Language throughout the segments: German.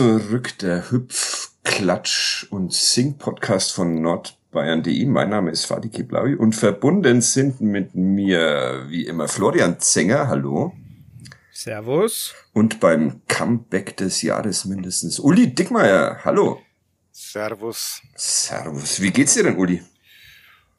Zurück, der Hüpf, Klatsch und Sing-Podcast von nordbayern.de. Mein Name ist Fadi Kiblaui und verbunden sind mit mir wie immer Florian Zenger, hallo. Servus. Und beim Comeback des Jahres mindestens Uli Dickmeier, hallo. Servus. Servus. Wie geht's dir denn, Uli?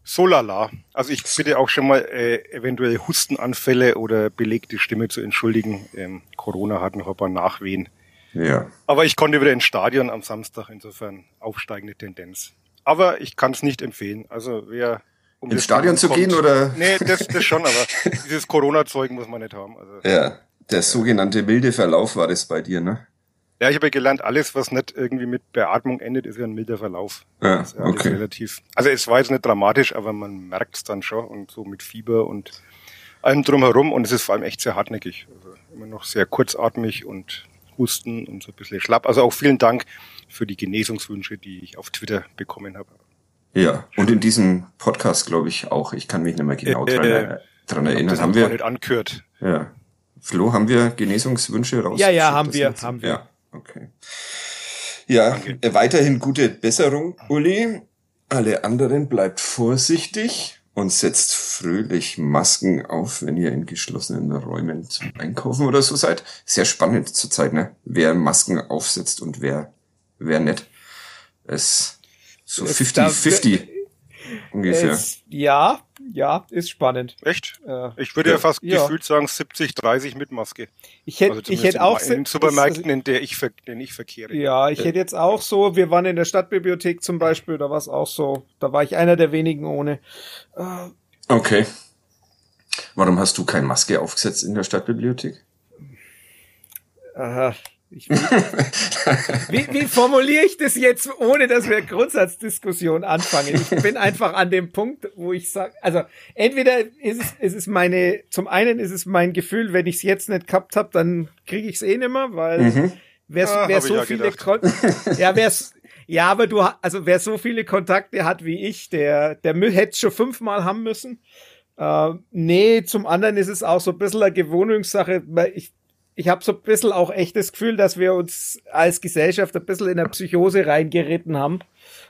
So lala. Also ich bitte auch schon mal äh, eventuell Hustenanfälle oder belegte Stimme zu entschuldigen. Ähm, Corona hat noch ein paar Nachwehen. Ja. Aber ich konnte wieder ins Stadion am Samstag, insofern aufsteigende Tendenz. Aber ich kann es nicht empfehlen. Also wer um ins Stadion zu kommt, gehen oder? Nee, das, das schon, aber dieses Corona-Zeug muss man nicht haben. Also, ja, der sogenannte milde Verlauf war das bei dir, ne? Ja, ich habe ja gelernt, alles, was nicht irgendwie mit Beatmung endet, ist ja ein milder Verlauf. Ja, ja okay. Relativ. Also es war jetzt nicht dramatisch, aber man merkt es dann schon und so mit Fieber und allem drumherum und es ist vor allem echt sehr hartnäckig. Also immer noch sehr kurzatmig und Husten und so ein bisschen schlapp. Also auch vielen Dank für die Genesungswünsche, die ich auf Twitter bekommen habe. Ja, und in diesem Podcast glaube ich auch. Ich kann mich nicht mehr genau äh, dran, äh, dran erinnern. Das haben wir nicht angehört. Ja. Flo, haben wir Genesungswünsche raus? Ja, ja, haben wir, haben wir. Ja, okay. Ja, Danke. weiterhin gute Besserung, Uli. Alle anderen bleibt vorsichtig und setzt fröhlich Masken auf, wenn ihr in geschlossenen Räumen zum Einkaufen oder so seid. Sehr spannend zurzeit, ne? Wer Masken aufsetzt und wer, wer nicht. Es so 50-50 ungefähr. Es, ja, ja, ist spannend. Echt? Äh, ich würde ja, ja fast ja. gefühlt sagen 70, 30 mit Maske. Ich hätte, also ich hätte auch in den Supermärkten, in der ich, den ich verkehre. Ja, ich hätte jetzt auch so. Wir waren in der Stadtbibliothek zum Beispiel, da war es auch so. Da war ich einer der wenigen ohne. Äh, okay. Warum hast du keine Maske aufgesetzt in der Stadtbibliothek? Aha. Ich, wie, wie formuliere ich das jetzt, ohne dass wir Grundsatzdiskussion anfangen? Ich bin einfach an dem Punkt, wo ich sage, also entweder ist es, ist es meine, zum einen ist es mein Gefühl, wenn ich es jetzt nicht gehabt habe, dann kriege ich es eh nimmer, weil mhm. wer, ah, wer so ja viele ja, wer's, ja, aber du, also wer so viele Kontakte hat wie ich, der, der hätte schon fünfmal haben müssen. Uh, nee, zum anderen ist es auch so ein bisschen eine Gewohnungssache, weil ich ich habe so ein bisschen auch echt das Gefühl, dass wir uns als Gesellschaft ein bisschen in eine Psychose reingeritten haben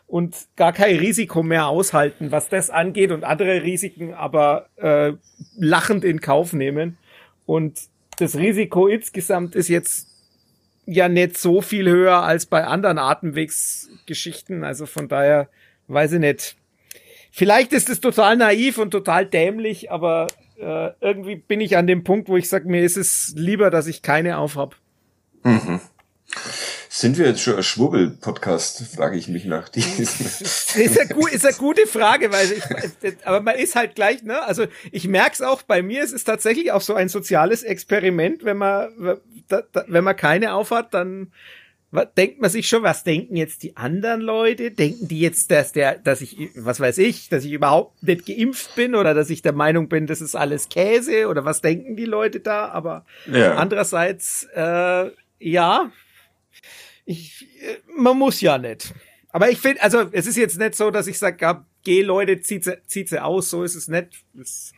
und gar kein Risiko mehr aushalten, was das angeht und andere Risiken aber äh, lachend in Kauf nehmen. Und das Risiko insgesamt ist jetzt ja nicht so viel höher als bei anderen Atemwegsgeschichten. Also von daher weiß ich nicht. Vielleicht ist es total naiv und total dämlich, aber äh, irgendwie bin ich an dem Punkt, wo ich sage, mir ist es lieber, dass ich keine aufhab. Mhm. Sind wir jetzt schon ein Schwurbel-Podcast, frage ich mich nach diesem. ist, eine, ist eine gute Frage, weil ich, aber man ist halt gleich, ne? Also ich merke es auch bei mir, es ist tatsächlich auch so ein soziales Experiment, wenn man, wenn man keine aufhat, dann denkt man sich schon, was denken jetzt die anderen Leute? Denken die jetzt, dass der, dass ich, was weiß ich, dass ich überhaupt nicht geimpft bin oder dass ich der Meinung bin, das ist alles Käse oder was denken die Leute da? Aber ja. andererseits, äh, ja, ich, äh, man muss ja nicht. Aber ich finde, also es ist jetzt nicht so, dass ich sage, ja, geh Leute, zieht sie, zieht sie aus, so ist es nicht. Das,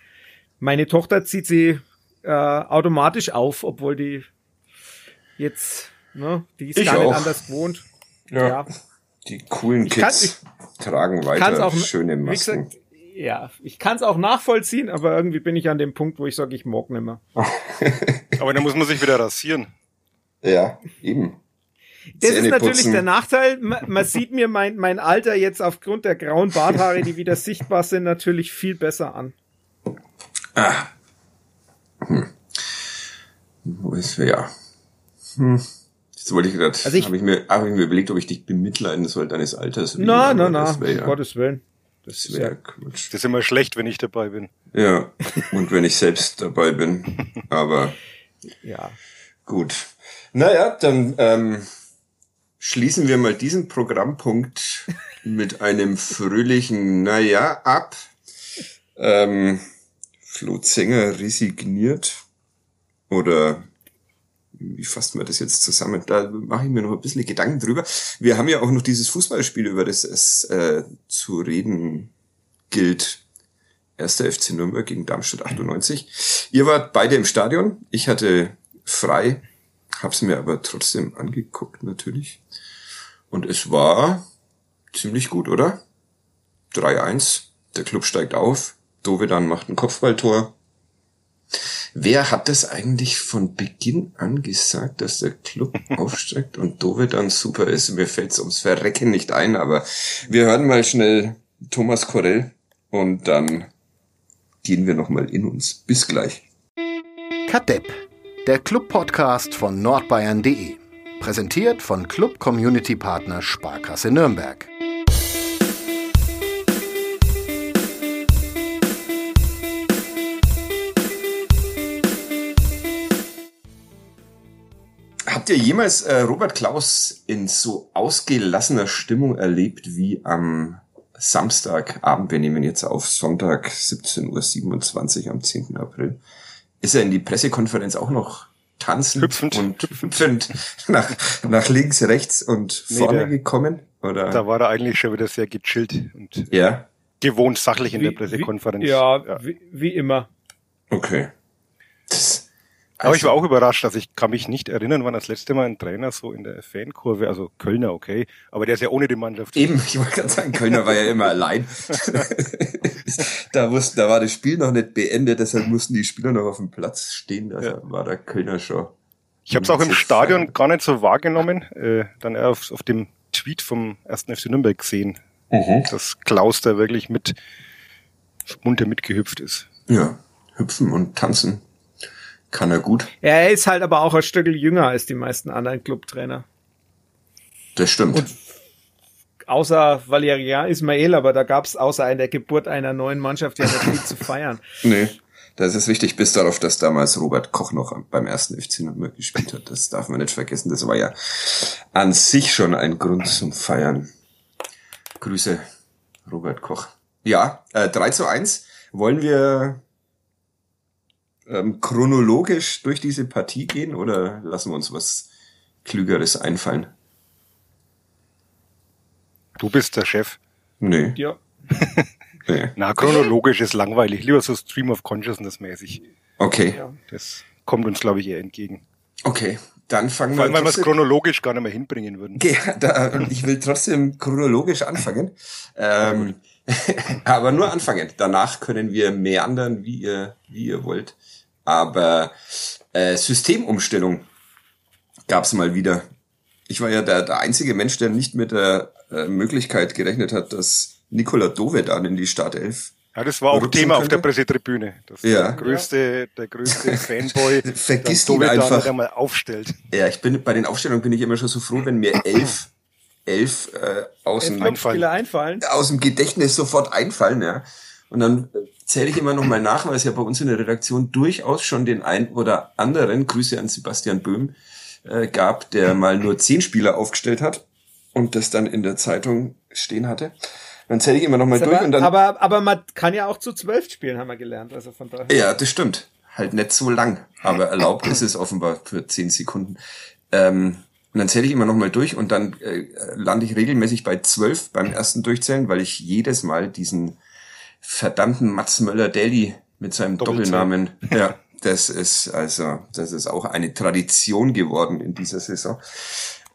meine Tochter zieht sie äh, automatisch auf, obwohl die jetzt Ne? Die ist ich gar auch. nicht anders gewohnt. Ja. ja. Die coolen Kids kann, ich, tragen weiter auch, schöne Masken. Gesagt, ja, ich kann es auch nachvollziehen, aber irgendwie bin ich an dem Punkt, wo ich sage, ich mag nicht mehr. aber dann muss man sich wieder rasieren. Ja, eben. Das Zähne ist natürlich putzen. der Nachteil. Man, man sieht mir mein, mein Alter jetzt aufgrund der grauen Barthaare, die wieder sichtbar sind, natürlich viel besser an. Ah. Hm. Wo ist wer? Hm. Das wollte ich gerade, Also ich- habe ich, mir, hab ich mir überlegt, ob ich dich bemitleiden soll deines Alters. Na, na, na, um wäre ja, Gottes Willen. Das das ist wär ja, Quatsch. Das ist immer schlecht, wenn ich dabei bin. Ja, und wenn ich selbst dabei bin. Aber ja. gut. Naja, dann ähm, schließen wir mal diesen Programmpunkt mit einem fröhlichen Naja ab. Ähm, Flo Zenger resigniert. Oder wie fasst man das jetzt zusammen? Da mache ich mir noch ein bisschen Gedanken drüber. Wir haben ja auch noch dieses Fußballspiel, über das es äh, zu reden gilt. Erster FC Nürnberg gegen Darmstadt 98. Ihr wart beide im Stadion. Ich hatte frei, hab's mir aber trotzdem angeguckt natürlich. Und es war ziemlich gut, oder? 3-1. Der Club steigt auf. Dovedan macht ein Kopfballtor. Wer hat das eigentlich von Beginn an gesagt, dass der Club aufsteigt und Dovedan super ist? Mir fällt's ums Verrecken nicht ein, aber wir hören mal schnell Thomas Korell und dann gehen wir nochmal in uns. Bis gleich. Kadepp, der Club-Podcast von nordbayern.de. Präsentiert von Club Community Partner Sparkasse Nürnberg. Habt ihr jemals äh, Robert Klaus in so ausgelassener Stimmung erlebt wie am Samstagabend? Wir nehmen jetzt auf Sonntag 17.27 Uhr am 10. April. Ist er in die Pressekonferenz auch noch tanzend Hüpfend. und hüpfend nach, nach links, rechts und Nee, vorne der- gekommen? Oder? Da war er eigentlich schon wieder sehr gechillt und ja, gewohnt sachlich in Wie- der Pressekonferenz. Wie, ja, Wie, wie immer. okay. Das, Aber ich war also- auch überrascht, dass ich kann mich nicht erinnern, wann das letzte Mal ein Trainer so in der Fankurve, also Kölner, okay, aber der ist ja ohne die Mannschaft. Eben, ich wollte gerade sagen, Kölner war ja immer allein. da, wussten, da war das Spiel noch nicht beendet, deshalb mussten die Spieler noch auf dem Platz stehen. Da Ja. war der Kölner schon. Ich habe es auch im Stadion gar nicht so wahrgenommen, äh, dann auf, auf dem Tweet vom 1. FC Nürnberg gesehen, dass Klaus da wirklich mit munter mitgehüpft ist. Ja, hüpfen und tanzen kann er gut. Er ist halt aber auch ein Stück jünger als die meisten anderen Clubtrainer. Das stimmt. Außer Valerian Ismail, aber da gab's außer in der Geburt einer neuen Mannschaft ja nicht viel zu feiern. nee, das ist wichtig, bis darauf, dass damals Robert Koch noch beim ersten FC Nürnberg gespielt hat. Das darf man nicht vergessen. Das war ja an sich schon ein Grund zum Feiern. Grüße, Robert Koch. Ja, äh, 3 zu 1. Wollen wir ähm, chronologisch durch diese Partie gehen oder lassen wir uns was Klügeres einfallen? Du bist der Chef. Nee, Ja. nee. Na, chronologisch ist langweilig. Lieber so Stream of Consciousness mäßig. Okay, ja. Das kommt uns, glaube ich, eher entgegen. okay. Dann fangen Vor allem, wir weil wir es chronologisch gar nicht mehr hinbringen würden. Okay, da, ich will trotzdem chronologisch anfangen. Ähm, aber nur anfangen. Danach können wir meandern, wie ihr, wie ihr wollt. Aber äh, Systemumstellung gab's mal wieder. Ich war ja der, der einzige Mensch, der nicht mit der äh, Möglichkeit gerechnet hat, dass Nikola Dovedan in die Startelf Ja, das war auch Thema auf der Pressetribüne. Dass Ja. der größte, der größte Fanboy Vergiss dann ihn Dovedan einfach. nicht einmal aufstellt. Ja, ich bin bei den Aufstellungen bin ich immer schon so froh, wenn mir elf, elf äh, aus dem Clubspieler einfallen. aus dem Gedächtnis sofort einfallen, ja. Und dann äh, zähle ich immer noch mal nach, weil es ja bei uns in der Redaktion durchaus schon den einen oder anderen, Grüße an Sebastian Böhm, äh, gab, der mal nur zehn Spieler aufgestellt hat und das dann in der Zeitung stehen hatte. Dann zähle ich immer noch mal durch Aber, und dann. aber, aber man kann ja auch zu zwölf spielen, haben wir gelernt. Also von daher. Ja, das stimmt. Halt nicht so lang, aber erlaubt ist es offenbar für zehn Sekunden. Ähm, und dann zähle ich immer noch mal durch und dann äh, lande ich regelmäßig bei zwölf beim ersten Durchzählen, weil ich jedes Mal diesen verdammten Mats Möller-Daly mit seinem. Doppelnamen, ja, das ist also, das ist auch eine Tradition geworden in dieser Saison.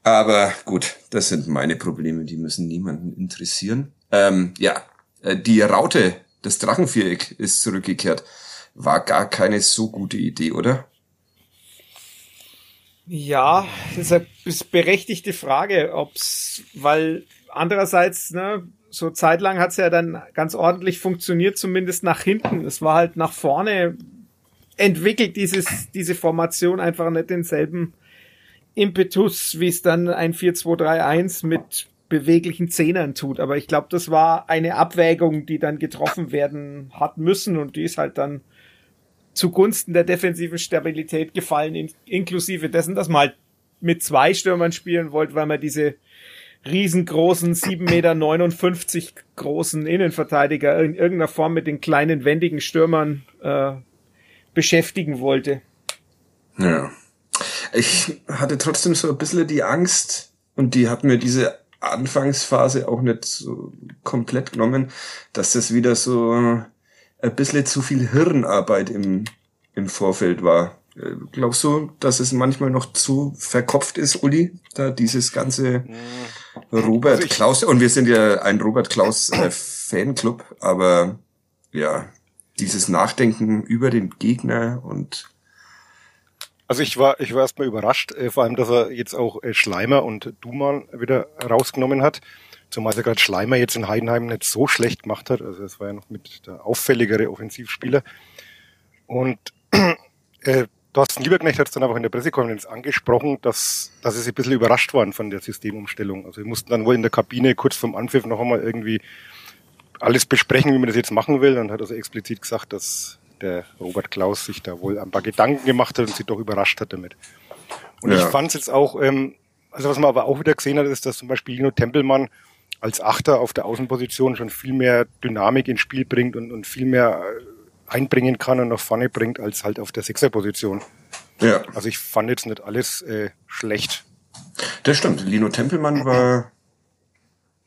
Aber gut, das sind meine Probleme, die müssen niemanden interessieren. Ähm, ja, äh, die Raute, das Drachenviereck ist zurückgekehrt. War gar keine so gute Idee, oder? Ja, das ist eine berechtigte Frage, ob's, weil andererseits, ne, so zeitlang hat's ja dann ganz ordentlich funktioniert, zumindest nach hinten. Es war halt nach vorne entwickelt dieses, diese Formation einfach nicht denselben Impetus, wie es dann ein 4-2-3-1 mit beweglichen Zehnern tut. Aber ich glaube, das war eine Abwägung, die dann getroffen werden hat müssen und die ist halt dann zugunsten der defensiven Stabilität gefallen, in, inklusive dessen, dass man halt mit zwei Stürmern spielen wollte, weil man diese riesengroßen, 7,59 Meter großen Innenverteidiger in irgendeiner Form mit den kleinen, wendigen Stürmern äh, beschäftigen wollte. Ja. Ich hatte trotzdem so ein bisschen die Angst, und die hat mir diese Anfangsphase auch nicht so komplett genommen, dass das wieder so ein bisschen zu viel Hirnarbeit im, im Vorfeld war. Glaubst du, dass es manchmal noch zu verkopft ist, Uli? Da dieses ganze Robert also Klaus, und wir sind ja ein Robert Klaus äh, Fanclub, aber ja, dieses Nachdenken über den Gegner und also ich war, ich war erstmal überrascht, äh, vor allem, dass er jetzt auch äh, Schleimer und Duman wieder rausgenommen hat. Zumal er gerade Schleimer jetzt in Heidenheim nicht so schlecht gemacht hat. Also es war ja noch mit der auffälligere Offensivspieler. Und äh, Thorsten Lieberknecht hat es dann einfach in der Pressekonferenz angesprochen, dass, dass sie sich ein bisschen überrascht waren von der Systemumstellung. Also wir mussten dann wohl in der Kabine kurz vorm Anpfiff noch einmal irgendwie alles besprechen, wie man das jetzt machen will. Und hat also explizit gesagt, dass der Robert Klaus sich da wohl ein paar Gedanken gemacht hat und sich doch überrascht hat damit. Und ja. ich fand es jetzt auch, ähm, also was man aber auch wieder gesehen hat, ist, dass zum Beispiel Lino Tempelmann als Achter auf der Außenposition schon viel mehr Dynamik ins Spiel bringt und, und viel mehr äh, einbringen kann und nach vorne bringt, als halt auf der Sechserposition. Ja. Also ich fand jetzt nicht alles äh, schlecht. Das stimmt. Lino Tempelmann war,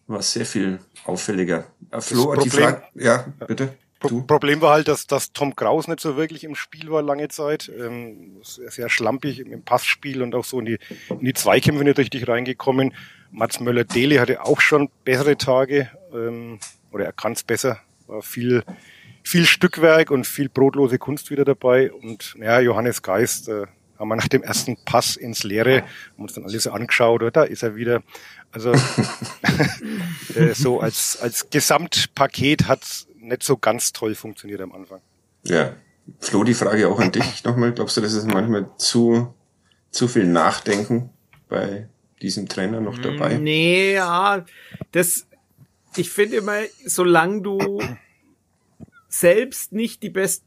war sehr viel auffälliger. Äh, Flo, die Frage, ja, bitte. Du? Problem war halt, dass, dass Tom Kraus nicht so wirklich im Spiel war lange Zeit. Ähm, sehr schlampig im Passspiel und auch so in die, in die Zweikämpfe nicht richtig reingekommen. Mats Möller-Dele hatte auch schon bessere Tage, ähm, oder er kann es besser. War viel, viel Stückwerk und viel brotlose Kunst wieder dabei. Und ja, Johannes Geist äh, haben wir nach dem ersten Pass ins Leere, haben uns dann alles angeschaut, oder? Da ist er wieder. Also äh, so als, als Gesamtpaket hat nicht so ganz toll funktioniert am Anfang. Ja. Flo, die Frage auch an dich nochmal. Glaubst du, das ist manchmal zu, zu viel Nachdenken bei diesem Trainer noch dabei? Nee, ja, das, ich finde immer, solange du selbst nicht die beste,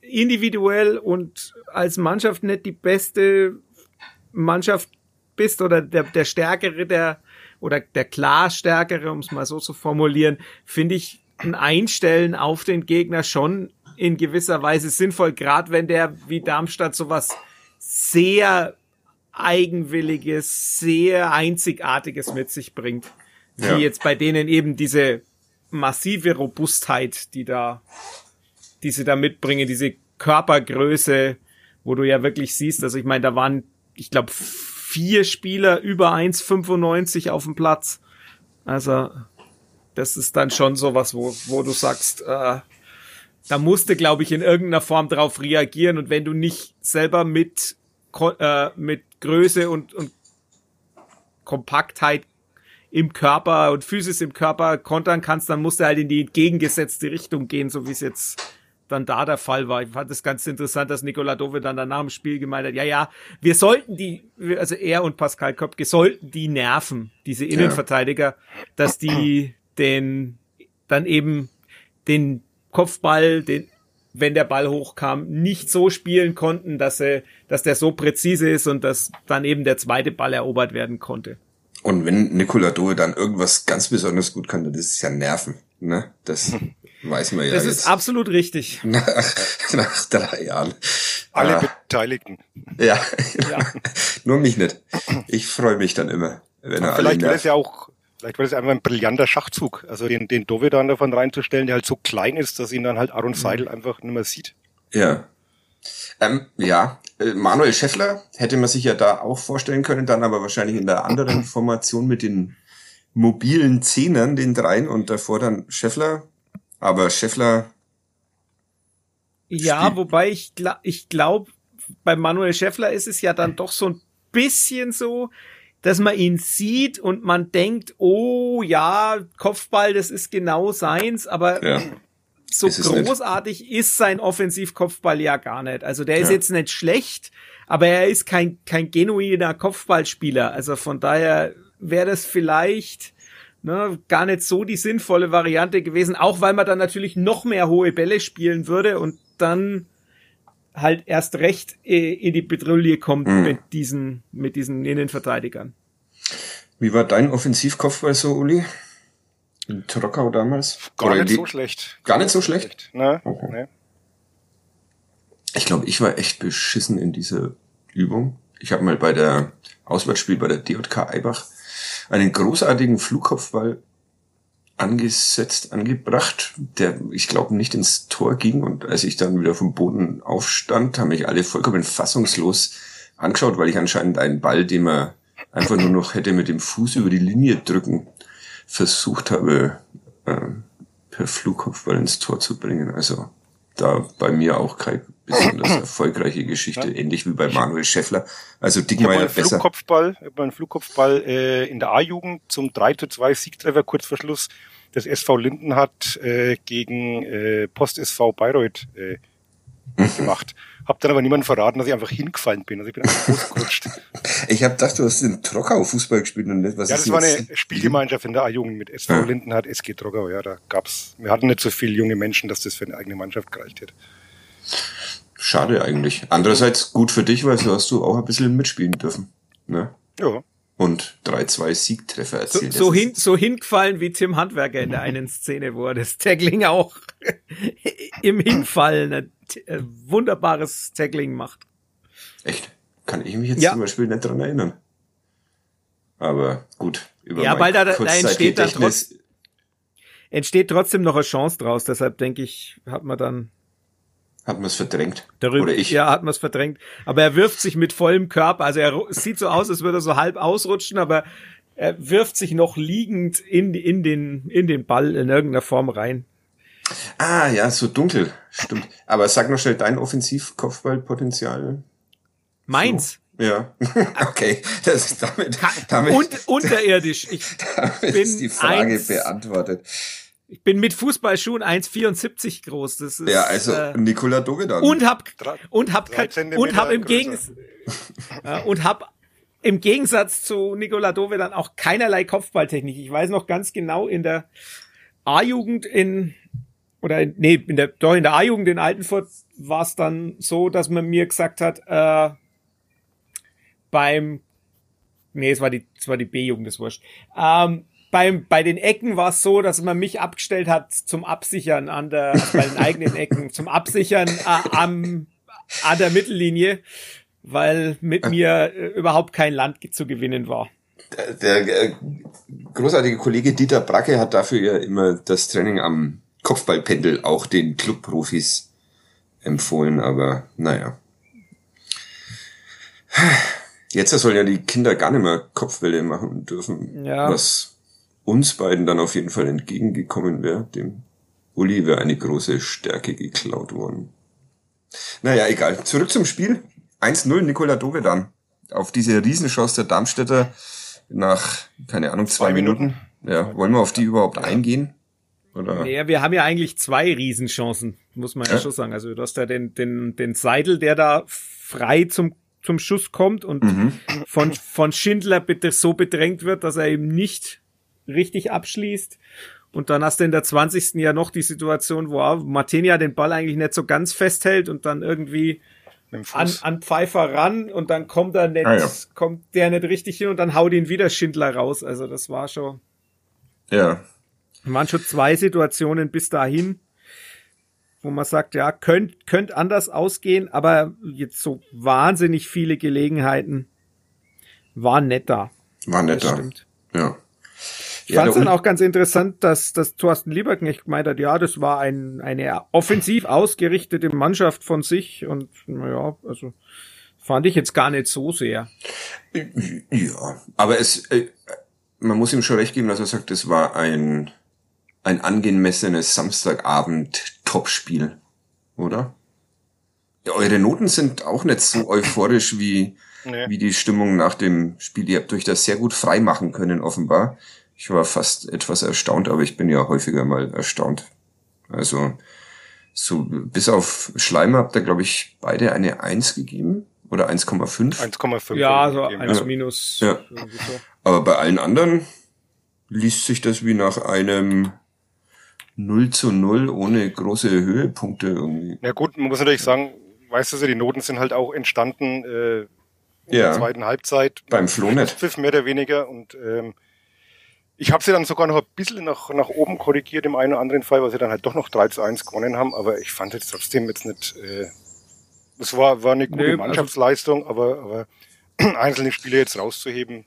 individuell und als Mannschaft nicht die beste Mannschaft bist oder der, der stärkere, der, oder der klar stärkere, um es mal so zu formulieren, finde ich, ein Einstellen auf den Gegner schon in gewisser Weise sinnvoll, gerade wenn der wie Darmstadt sowas sehr eigenwilliges, sehr einzigartiges mit sich bringt. Ja. Wie jetzt bei denen eben diese massive Robustheit, die da, die sie da mitbringen, diese Körpergröße, wo du ja wirklich siehst, also ich meine, da waren, ich glaube, vier Spieler über 1,95 auf dem Platz. Also das ist dann schon sowas, wo, wo du sagst, äh, da musste, glaube ich, in irgendeiner Form drauf reagieren und wenn du nicht selber mit, äh, mit Größe und, und Kompaktheit im Körper und Physis im Körper kontern kannst, dann musst du halt in die entgegengesetzte Richtung gehen, so wie es jetzt dann da der Fall war. Ich fand es ganz interessant, dass Nikola Dove dann danach im Spiel gemeint hat, ja, ja, wir sollten die, also er und Pascal Köpke sollten die nerven, diese Innenverteidiger, dass die den dann eben den Kopfball, den wenn der Ball hochkam, nicht so spielen konnten, dass er, dass der so präzise ist und dass dann eben der zweite Ball erobert werden konnte. Und wenn Nikola Doe dann irgendwas ganz besonders gut kann, dann ist es ja Nerven. Ne? Das weiß man ja Das ist jetzt. absolut richtig. Nach, nach drei Jahren. Alle ah. Beteiligten. Ja, ja. nur mich nicht. Ich freue mich dann immer. Wenn er Vielleicht wäre es ja auch Vielleicht war das einfach ein brillanter Schachzug, also den, den Dove dann davon reinzustellen, der halt so klein ist, dass ihn dann halt Aaron mhm. Seidel einfach nicht mehr sieht. Ja. Ähm, ja, Manuel Scheffler hätte man sich ja da auch vorstellen können, dann aber wahrscheinlich in der anderen Formation mit den mobilen Zehnern, den dreien und davor dann Scheffler. Aber Scheffler. Ja, wobei ich, ich glaube, bei Manuel Scheffler ist es ja dann doch so ein bisschen so, dass man ihn sieht und man denkt, oh ja, Kopfball, das ist genau seins, aber ja. So ist großartig nicht. ist sein Offensivkopfball ja gar nicht. Also der ist ja. jetzt nicht schlecht, aber er ist kein, kein genuiner Kopfballspieler. Also von daher wäre das vielleicht ne, gar nicht so die sinnvolle Variante gewesen, auch weil man dann natürlich noch mehr hohe Bälle spielen würde und dann halt erst recht äh, in die Petrouille kommt mhm. mit diesen, mit diesen Innenverteidigern. Wie war dein Offensivkopfball so, Uli? In Trockau damals? Gar Oder nicht so schlecht. Gar nicht so schlecht? Ne, okay. nee. Ich glaube, ich war echt beschissen in dieser Übung. Ich habe mal bei der Auswärtsspiel bei der DJK Eibach einen großartigen Flugkopfball angesetzt, angebracht, der, ich glaube, nicht ins Tor ging. Und als ich dann wieder vom Boden aufstand, haben mich alle vollkommen fassungslos angeschaut, weil ich anscheinend einen Ball, den man einfach nur noch hätte mit dem Fuß über die Linie drücken, versucht habe, äh, per Flugkopfball ins Tor zu bringen. Also da bei mir auch keine besonders erfolgreiche Geschichte, ja. ähnlich wie bei Manuel Schäffler. Also Dickmeier besser. Flugkopfball, ich habe einen Flugkopfball äh, in der A-Jugend zum 3 zu 2 Siegtreffer kurz vor Schluss des SV Lindenhardt äh, gegen äh, Post SV Bayreuth äh, gemacht. Hab dann aber niemandem verraten, dass ich einfach hingefallen bin. Also ich bin einfach ausgerutscht. ich habe gedacht, du hast in Trockau Fußball gespielt und nicht was Ja, das war eine Spielgemeinschaft in der A-Jugend mit SV ja. Lindenhardt, SG Trockau. Ja, da gab's, wir hatten nicht so viele junge Menschen, dass das für eine eigene Mannschaft gereicht hätte. Schade eigentlich. Andererseits gut für dich, weil so hast du auch ein bisschen mitspielen dürfen. Ne? Ja. Und 3-2 Siegtreffer erzielt. So, so, hin, so hingefallen wie Tim Handwerker in der einen Szene, wo er das Tackling auch im Hinfallen ein wunderbares Tackling macht. Echt? Kann ich mich jetzt ja. zum Beispiel nicht dran erinnern. Aber gut. Über ja, weil da, da entsteht dann trotz, entsteht trotzdem noch eine Chance draus. Deshalb denke ich, hat man dann hat man es verdrängt? Darüber, Oder ich? Ja, hat man es verdrängt. Aber er wirft sich mit vollem Körper. Also er sieht so aus, als würde er so halb ausrutschen, aber er wirft sich noch liegend in, in, den, in den Ball in irgendeiner Form rein. Ah, ja, so dunkel. Stimmt. Aber sag noch schnell dein Offensivkopfballpotenzial. Meins? So. Ja, okay. Das ist damit, damit Und unterirdisch. Ich damit bin ist die Frage eins, beantwortet. Ich bin mit Fußballschuhen 1,74 groß. Das ist, ja, also äh, Nikola Dovedan. Und hab und hab und hab im Gegensatz äh, und hab im Gegensatz zu Nikola Dovedan auch keinerlei Kopfballtechnik. Ich weiß noch ganz genau in der A-Jugend in oder in, nee, in der doch in der A-Jugend in Altenfurt war es dann so, dass man mir gesagt hat, äh, beim nee, es war die es war die B-Jugend, das wurscht. Ähm, beim, bei den Ecken war es so, dass man mich abgestellt hat zum Absichern an der, also bei den eigenen Ecken, zum Absichern äh, am, an der Mittellinie, weil mit ah. mir äh, überhaupt kein Land zu gewinnen war. Der, der äh, großartige Kollege Dieter Bracke hat dafür ja immer das Training am Kopfballpendel auch den Clubprofis empfohlen, aber naja. Jetzt sollen ja die Kinder gar nicht mehr Kopfbälle machen dürfen. Ja. Was uns beiden dann auf jeden Fall entgegengekommen wäre, dem Uli wäre eine große Stärke geklaut worden. Naja, egal. Zurück zum Spiel. 1-0 Nikola Dovedan. Auf diese Riesenchance der Darmstädter nach, keine Ahnung, zwei, zwei Minuten. Minuten. Ja, wollen wir auf die überhaupt eingehen? Oder? Naja, wir haben ja eigentlich zwei Riesenchancen, muss man ja, ja schon sagen. Also du hast ja den, den, den Seidel, der da frei zum, zum Schuss kommt und mhm. von, von Schindler bitte so bedrängt wird, dass er eben nicht richtig abschließt. Und dann hast du in der 20. ja noch die Situation, wo Martinia den Ball eigentlich nicht so ganz festhält und dann irgendwie an, an Pfeiffer ran und dann kommt er nicht, ah, ja. kommt der nicht richtig hin und dann haut ihn wieder Schindler raus. Also das war schon. Ja. Waren schon zwei Situationen bis dahin, wo man sagt, ja, könnte könnt anders ausgehen, aber jetzt so wahnsinnig viele Gelegenheiten waren. Waren nicht da. Stimmt. Ja. Ich ja, fand es dann auch ganz interessant, dass, dass Thorsten Lieberknecht gemeint hat, ja, das war ein, eine offensiv ausgerichtete Mannschaft von sich und naja, also fand ich jetzt gar nicht so sehr. Ja, aber es, äh, man muss ihm schon recht geben, dass er sagt, es war ein, ein angemessenes Samstagabend-Topspiel, oder? Ja, eure Noten sind auch nicht so euphorisch wie, nee. wie die Stimmung nach dem Spiel. Ihr habt euch das sehr gut frei machen können, offenbar. Ich war fast etwas erstaunt, aber ich bin ja häufiger mal erstaunt. Also so bis auf Schleimer habt ihr, glaube ich, beide eine 1 gegeben oder 1,5. 1,5. Ja, so 1 minus. Ja. Aber bei allen anderen liest sich das wie nach einem 0 zu 0 ohne große Höhepunkte irgendwie. Ja gut, man muss natürlich sagen, weißt du, die Noten sind halt auch entstanden äh, in Ja. der zweiten Halbzeit. Beim Flo nicht. Pfiff mehr oder weniger und ähm, ich habe sie dann sogar noch ein bisschen nach, nach oben korrigiert im einen oder anderen Fall, weil sie dann halt doch noch 3 zu 1 gewonnen haben, aber ich fand jetzt trotzdem jetzt nicht, äh, es war, war eine gute Nö, also- Mannschaftsleistung, aber, aber einzelne Spiele jetzt rauszuheben.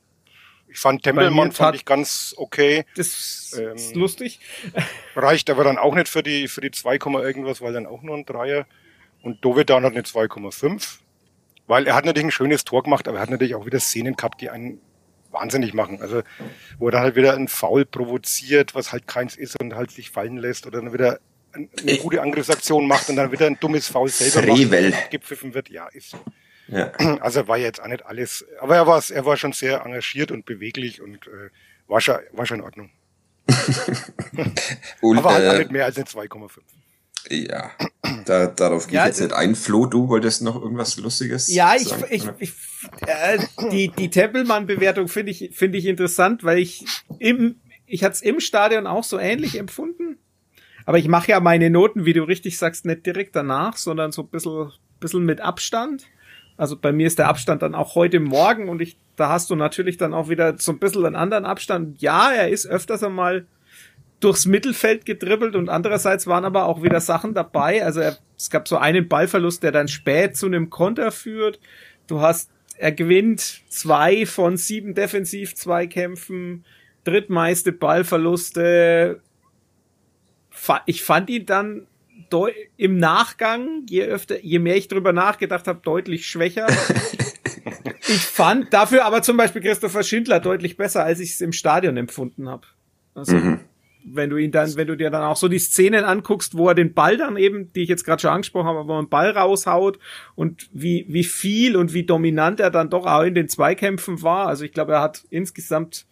Ich fand Tempelmann fand ich ganz okay. Das Ähm, ist lustig. Reicht aber dann auch nicht für die, für die 2, Komma irgendwas, weil dann auch nur ein Dreier. Und Dovedan hat eine 2,5. Weil er hat natürlich ein schönes Tor gemacht, aber er hat natürlich auch wieder Szenen gehabt, die einen wahnsinnig machen. Also, wo er dann halt wieder ein Foul provoziert, was halt keins ist und halt sich fallen lässt oder dann wieder ein- eine gute Angriffsaktion macht und dann wieder ein dummes Foul selber Frevel. macht gepfiffen wird. Ja, ist so. Ja. Also war jetzt auch nicht alles, aber er war, er war schon sehr engagiert und beweglich und äh, war, schon, war schon in Ordnung. Und, Aber halt auch äh, nicht mehr als eine 2,5. Ja, da, darauf gehe Ja, ich jetzt nicht ein. Flo, du wolltest noch irgendwas Lustiges Ja, ich, sagen? ich, ich äh, die, die Tempelmann-Bewertung finde ich, finde ich interessant, weil ich im, ich hatte es im Stadion auch so ähnlich empfunden. Aber ich mache ja meine Noten, wie du richtig sagst, nicht direkt danach, sondern so ein bisschen, bisschen mit Abstand. Also bei mir ist der Abstand dann auch heute Morgen und ich, da hast du natürlich dann auch wieder so ein bisschen einen anderen Abstand. Ja, er ist öfters einmal durchs Mittelfeld gedribbelt und andererseits waren aber auch wieder Sachen dabei. Also er, es gab so einen Ballverlust, der dann spät zu einem Konter führt. Du hast, er gewinnt zwei von sieben Defensiv-Zweikämpfen, drittmeiste Ballverluste. Ich fand ihn dann im Nachgang, je öfter, je mehr ich drüber nachgedacht habe, deutlich schwächer. ich fand dafür aber zum Beispiel Christopher Schindler deutlich besser, als ich es im Stadion empfunden habe. Also, wenn du ihn dann, wenn du dir dann auch so die Szenen anguckst, wo er den Ball dann eben, die ich jetzt gerade schon angesprochen habe, wo er den Ball raushaut und wie, wie viel und wie dominant er dann doch auch in den Zweikämpfen war. Also ich glaube, er hat insgesamt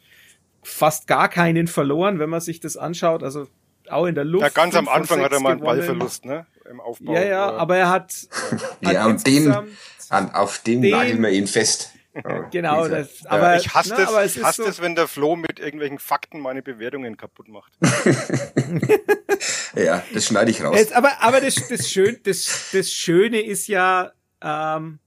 fast gar keinen verloren, wenn man sich das anschaut. Also auch in der Luft. Ja, ganz am Anfang hat er mal einen gewonnen. Ballverlust, ne? Im Aufbau. Ja, ja, aber er hat, hat Ja, und den, an, auf dem den- nageln wir ihn fest. Genau, das, aber ich hasse na, es, aber es hasse so, es, wenn der Flo mit irgendwelchen Fakten meine Bewertungen kaputt macht. Ja, das schneide ich raus. Es, aber aber das, das, Schön, das, das Schöne ist ja, ähm,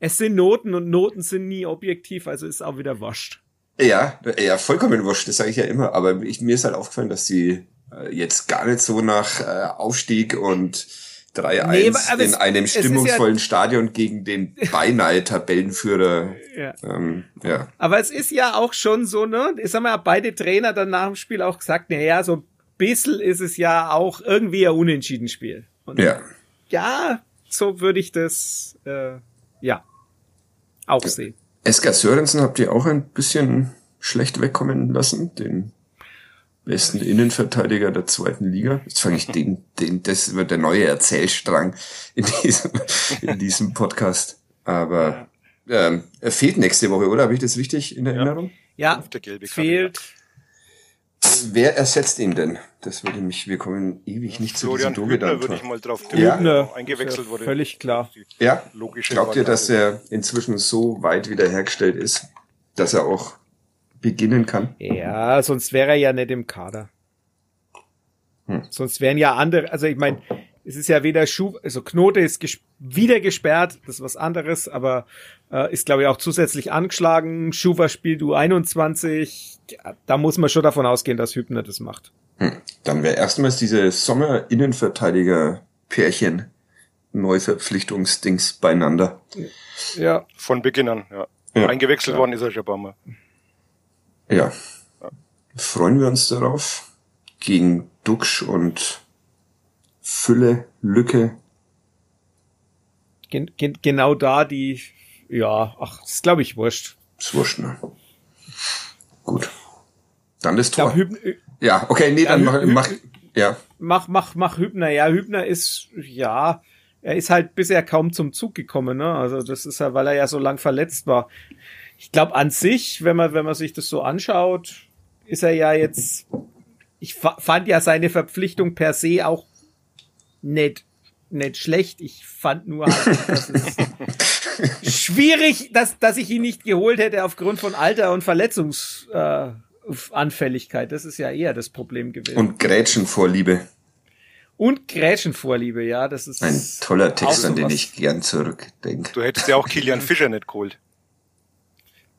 es sind Noten und Noten sind nie objektiv, also ist auch wieder wascht. Ja, ja, vollkommen wurscht, das sage ich ja immer. Aber ich, mir ist halt aufgefallen, dass die äh, jetzt gar nicht so nach äh, Aufstieg und 3-1 Nee, in einem ist ja- stimmungsvollen Stadion gegen den beinahe Tabellenführer. Ja. Ähm, ja. Aber es ist ja auch schon so, ne? Ich sag mal, beide Trainer dann nach dem Spiel auch gesagt, na ja, so ein bisschen ist es ja auch irgendwie ein unentschieden Spiel. Und ja. ja, so würde ich das, äh, ja, auch sehen. Esker Sörensen habt ihr auch ein bisschen schlecht wegkommen lassen, den besten Innenverteidiger der zweiten Liga. Jetzt fange ich den, den, das wird der neue Erzählstrang in diesem, in diesem Podcast. Aber ähm, er fehlt nächste Woche, oder? Habe ich das richtig in Erinnerung? Ja, Auf der gelbe Karte, fehlt. Wer ersetzt ihn denn? Das würde mich, wir kommen ewig nicht zu Florian diesem Hübner würde ich mal drauf Ja. Hübner, eingewechselt ist ja wurde. völlig klar. Ja? Logische Glaubt ihr, dass er inzwischen so weit wiederhergestellt ist, dass er auch beginnen kann? Ja, sonst wäre er ja nicht im Kader. Hm. Sonst wären ja andere, also ich meine, es ist ja weder Schuh, also Knote ist ges wieder gesperrt, das ist was anderes, aber äh, ist glaube ich auch zusätzlich angeschlagen. Schufer spielt U21, ja, da muss man schon davon ausgehen, dass Hübner das macht. Hm. Dann wäre erstmals diese Sommer-Innenverteidiger-Pärchen Neuverpflichtungsdings beieinander. Ja, Von Beginn an, ja. Ja. Eingewechselt worden ist er schon ein paar Mal. Ja. Freuen wir uns darauf. Gegen Duxch und Fülle, Lücke. gen gen genau da die, ja, ach, das ist glaube ich wurscht. Ist wurscht, ne? Gut. Dann das Tor. Hübner, Ja, okay, nee, dann Ja, mach, Hü- mach, ja. mach, mach, mach Hübner. Ja, Hübner ist, ja, er ist halt bisher kaum zum Zug gekommen, ne? Also das ist ja, weil er ja so lang verletzt war. Ich glaube an sich, wenn man, wenn man sich das so anschaut, ist er ja jetzt, ich fa- fand ja seine Verpflichtung per se auch nicht, nicht schlecht. Ich fand nur halt, dass es schwierig, dass, dass ich ihn nicht geholt hätte aufgrund von Alter und Verletzungsanfälligkeit. Äh, das ist ja eher das Problem gewesen. Und Grätschenvorliebe. Und Grätschenvorliebe, ja, das ist ein toller Text, an den ich gern zurückdenke. Du hättest ja auch Kilian Fischer nicht geholt.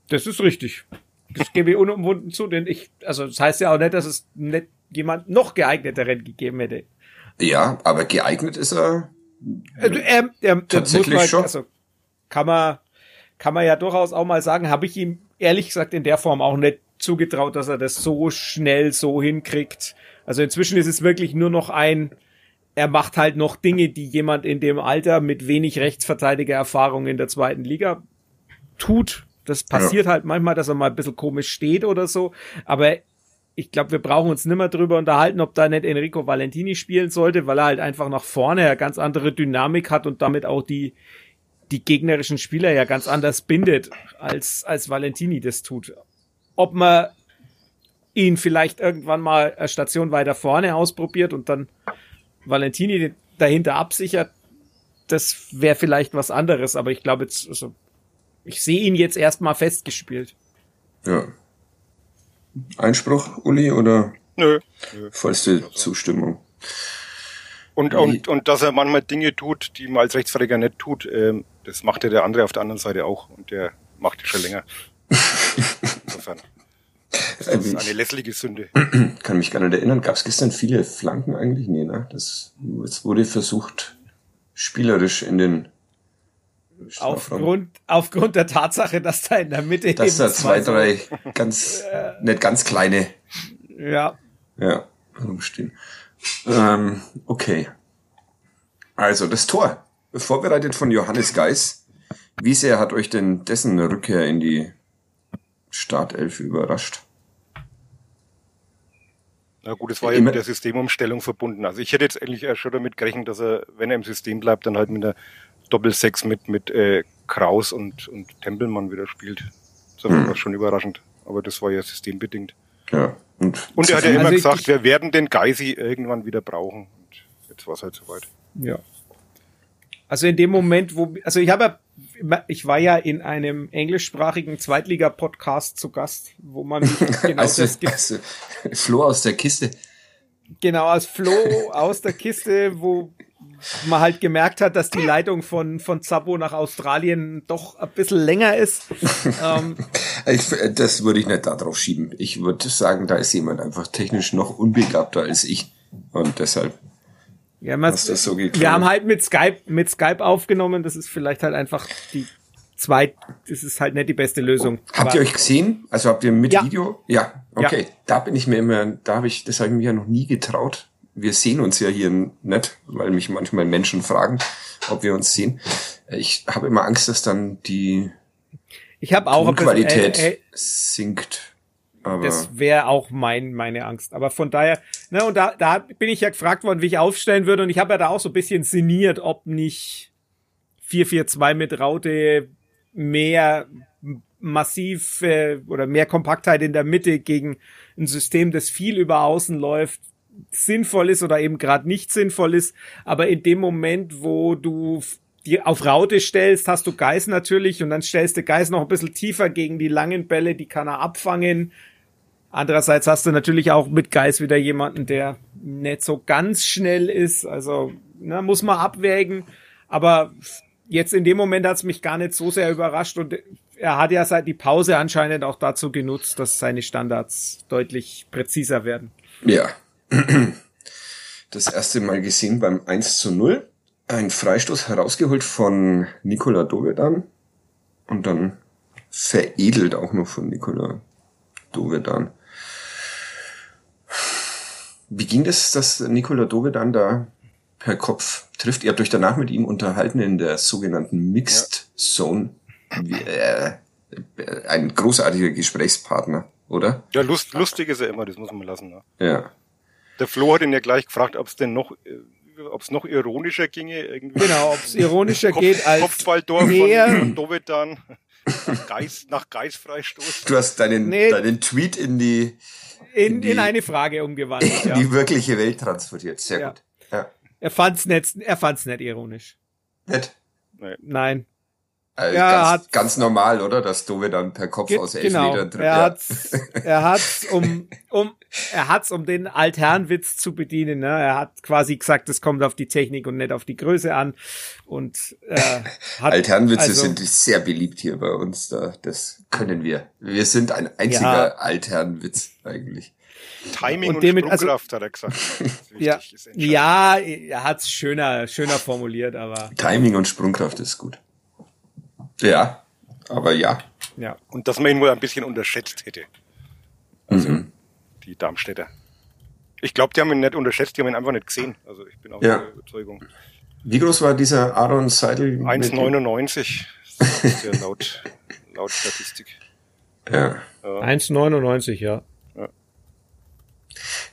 Das ist richtig. Das gebe ich unumwunden zu, denn ich, also das heißt ja auch nicht, dass es nicht jemand noch geeigneteren gegeben hätte. Ja, aber geeignet ist er. Also, er, er tatsächlich man, schon. Also kann man, kann man ja durchaus auch mal sagen, habe ich ihm ehrlich gesagt in der Form auch nicht zugetraut, dass er das so schnell so hinkriegt. Also inzwischen ist es wirklich nur noch ein, er macht halt noch Dinge, die jemand in dem Alter mit wenig Rechtsverteidiger-Erfahrung in der zweiten Liga tut. Das passiert ja. halt manchmal, dass er mal ein bisschen komisch steht oder so. Aber ich glaube, wir brauchen uns nimmer drüber unterhalten, ob da nicht Enrico Valentini spielen sollte, weil er halt einfach nach vorne eine ganz andere Dynamik hat und damit auch die, die gegnerischen Spieler ja ganz anders bindet, als, als Valentini das tut. Ob man ihn vielleicht irgendwann mal eine Station weiter vorne ausprobiert und dann Valentini dahinter absichert, das wäre vielleicht was anderes, aber ich glaube jetzt, also, ich sehe ihn jetzt erstmal festgespielt. Ja. Einspruch, Uli, oder? Nö. Vollste Zustimmung. Und, und, und dass er manchmal Dinge tut, die man als Rechtsverteidiger nicht tut, ähm, das macht ja der andere auf der anderen Seite auch und der macht es schon länger. Insofern. Das ist eine lässliche Sünde. Kann mich gar nicht erinnern. Gab es gestern viele Flanken eigentlich? Nee, ne? Das, es wurde versucht, spielerisch in den Aufgrund, aufgrund der Tatsache, dass da in der Mitte dass da zwei, drei ganz, nicht ganz kleine, ja, ja, rumstehen. Ähm, okay. Also, das Tor, vorbereitet von Johannes Geis. Wie sehr hat euch denn dessen Rückkehr in die Startelf überrascht? Na gut, es war ja mit der Systemumstellung verbunden. Also ich hätte jetzt eigentlich schon damit gerechnet, dass er, wenn er im System bleibt, dann halt mit der Doppelsechs mit, mit äh, Kraus und, und Tempelmann wieder spielt. Das war hm. schon überraschend. Aber das war ja systembedingt. Ja. Und, und er hat ja immer also gesagt, wir werden den Geisi irgendwann wieder brauchen. Und jetzt war es halt soweit. Ja. Also in dem Moment, wo, also ich habe ja, ich war ja in einem englischsprachigen Zweitliga-Podcast zu Gast, wo man genau also, das gibt. Also, Flo aus der Kiste. Genau, als Flo aus der Kiste, wo man halt gemerkt hat, dass die Leitung von, von Zabo nach Australien doch ein bisschen länger ist. ähm, ich, das würde ich nicht darauf schieben. Ich würde sagen, da ist jemand einfach technisch noch unbegabter als ich. Und deshalb ja, das so wir haben halt mit Skype, mit Skype aufgenommen. Das ist vielleicht halt einfach die zweit, das ist halt nicht die beste Lösung. Habt Aber ihr euch gesehen? Also habt ihr mit ja. Video? Ja, okay. Ja. Da bin ich mir immer, da habe ich, das habe ich mir ja noch nie getraut. Wir sehen uns ja hier nicht, weil mich manchmal Menschen fragen, ob wir uns sehen. Ich habe immer Angst, dass dann die ich habe auch Qualität äh, äh, sinkt. Aber das wäre auch mein, meine Angst. Aber von daher, ne, und da, da bin ich ja gefragt worden, wie ich aufstellen würde. Und ich habe ja da auch so ein bisschen sinniert, ob nicht 4-4-2 mit Raute mehr massiv äh, oder mehr Kompaktheit in der Mitte gegen ein System, das viel über außen läuft, sinnvoll ist oder eben gerade nicht sinnvoll ist. Aber in dem Moment, wo du die auf Raute stellst, hast du Geis natürlich und dann stellst du Geis noch ein bisschen tiefer gegen die langen Bälle, die kann er abfangen. Andererseits hast du natürlich auch mit Geis wieder jemanden, der nicht so ganz schnell ist. Also ne, muss man abwägen. Aber jetzt in dem Moment hat es mich gar nicht so sehr überrascht und er hat ja seit die Pause anscheinend auch dazu genutzt, dass seine Standards deutlich präziser werden. Ja. Das erste Mal gesehen beim 1 zu 0. Ein Freistoß herausgeholt von Nikola Dovedan und dann veredelt auch noch von Nikola Dovedan. Wie ging das, dass Nikola Dove dann da per Kopf trifft? Ihr habt euch danach mit ihm unterhalten in der sogenannten Mixed ja. Zone. Wie, äh, ein großartiger Gesprächspartner, oder? Ja, lust, lustig ist er immer, das muss man lassen. Ne? Ja. Der Flo hat ihn ja gleich gefragt, ob es denn noch, äh, ob es noch ironischer ginge. Irgendwie. Genau, ob es ironischer Kopf, geht als Kopfballtor mehr. von Dovedan nach Geist, nach Geistfreistoß. Du hast deinen, nee. deinen Tweet in die in, in, die, in eine Frage umgewandelt. In ja. die wirkliche Welt transportiert. Sehr ja. gut. Ja. Er fand's nicht, er fand's nicht ironisch. Nicht? Nein. Also Ja, ganz, ganz normal, oder? Dass Dove dann per Kopf Ge- aus elf genau. Metern trifft. Er Ja. hat's, er hat's um, um, er hat's um den Altherrenwitz zu bedienen. Ne? Er hat quasi gesagt, es kommt auf die Technik und nicht auf die Größe an. Und äh, hat Altherrenwitze also- sind sehr beliebt hier bei uns. Da, das können wir. Wir sind ein einziger Ja. Altherrenwitz eigentlich. Timing Und und, damit- also- Sprungkraft, hat er gesagt. Ja, ja, er hat's schöner, schöner formuliert, aber Timing und Sprungkraft ist gut. Ja, aber ja. ja. Und dass man ihn wohl ein bisschen unterschätzt hätte, Also, Mhm. die Darmstädter. Ich glaube, die haben ihn nicht unterschätzt, die haben ihn einfach nicht gesehen. Also ich bin auch Ja. der Überzeugung. Wie groß war dieser Aaron Seidel? mit- 1,99 Das ist ja laut, laut Statistik. Ja. 1,99, ja.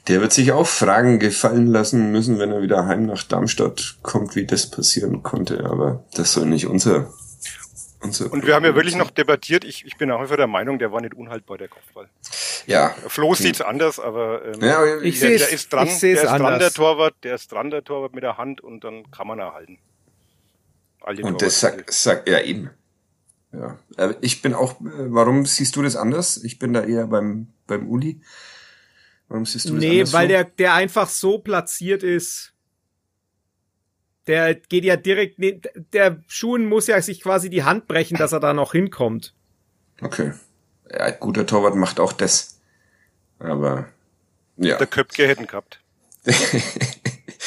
Der wird sich auch Fragen gefallen lassen müssen, wenn er wieder heim nach Darmstadt kommt, wie das passieren konnte. Aber das soll nicht unser, unser Und wir haben ja wirklich noch debattiert, ich, ich bin nach wie vor der Meinung, der war nicht unhaltbar, der Kopfball. Ja. Flo sieht's anders, aber ähm, ja aber Ich der, seh's- der ist dran, ich seh's der ist dran, der Torwart, der ist dran, der Torwart mit der Hand und dann kann man erhalten. Und das sagt, sagt er eben. Ja. Ich bin auch, äh, warum siehst du das anders? Ich bin da eher beim, beim Uli. Warum siehst du das Nee, anders? weil so? der, der einfach so platziert ist. Der geht ja direkt, ne- der Schuhen muss ja sich quasi die Hand brechen, dass er da noch hinkommt. Okay. Ja, ein guter Torwart macht auch das. Aber, ja. der Köpke hätten gehabt.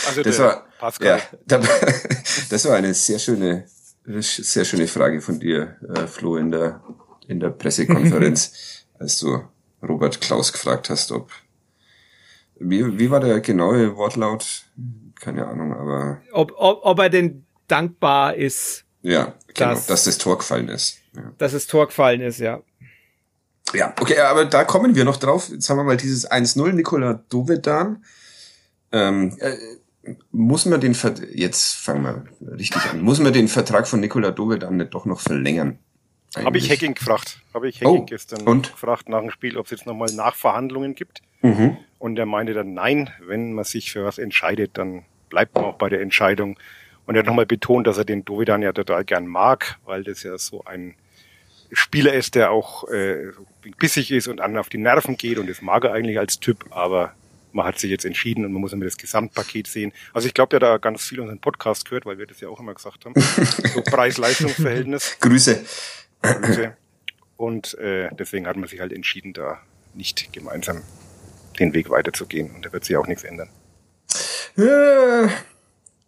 Also Das der war, Pascal. ja, da- das war eine sehr schöne, sehr schöne Frage von dir, äh, Flo, in der, in der Pressekonferenz, als du Robert Klaus gefragt hast, ob, wie, wie war der genaue Wortlaut? Keine Ahnung, aber, Ob, ob, ob er denn dankbar ist, ja, genau, Das- dass das Tor gefallen ist. Ja. dass es Tor gefallen ist, ja. Ja, okay, aber da kommen wir noch drauf. Jetzt haben wir mal dieses 1-0 Nikola Dovedan. Ähm, äh, muss man den Ver jetzt fangen wir richtig an. Muss man den Vertrag von Nikola Dovedan nicht doch noch verlängern? Habe ich? Hacking gefragt. Habe ich Hacking Oh, gestern und? gefragt nach dem Spiel, ob es jetzt nochmal Nachverhandlungen gibt. Mhm. Und er meinte dann, nein, wenn man sich für was entscheidet, dann bleibt man auch bei der Entscheidung. Und er hat nochmal betont, dass er den Dovidan ja total gern mag, weil das ja so ein Spieler ist, der auch äh, bissig ist und anderen auf die Nerven geht und das mag er eigentlich als Typ, aber man hat sich jetzt entschieden und man muss immer das Gesamtpaket sehen. Also ich glaube, der hat da ganz viel unseren Podcast gehört, weil wir das ja auch immer gesagt haben. So Preis-Leistungs-Verhältnis. Grüße. Grüße. Und äh, deswegen hat man sich halt entschieden, da nicht gemeinsam den Weg weiterzugehen. Und da wird sich auch nichts ändern. Äh,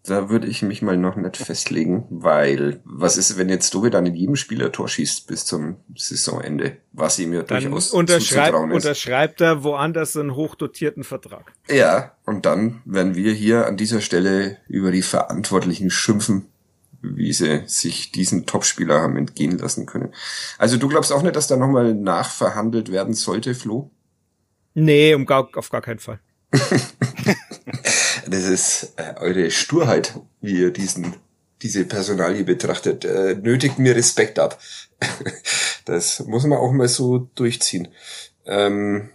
Da würde ich mich mal noch nicht festlegen, weil was ist, wenn jetzt Dovedan in jedem Spiel ein Tor schießt bis zum Saisonende, was ihm ja Dann durchaus unterschreibt, zuzutrauen ist. unterschreibt er woanders einen hochdotierten Vertrag. Ja, und dann werden wir hier an dieser Stelle über die Verantwortlichen schimpfen, wie sie sich diesen Topspieler haben entgehen lassen können. Also du glaubst auch nicht, dass da nochmal nachverhandelt werden sollte, Flo? Nee, um gar, auf gar keinen Fall. Das ist äh, eure Sturheit, wie ihr diesen, diese Personalie betrachtet. Äh, nötigt mir Respekt ab. das muss man auch mal so durchziehen. Ähm,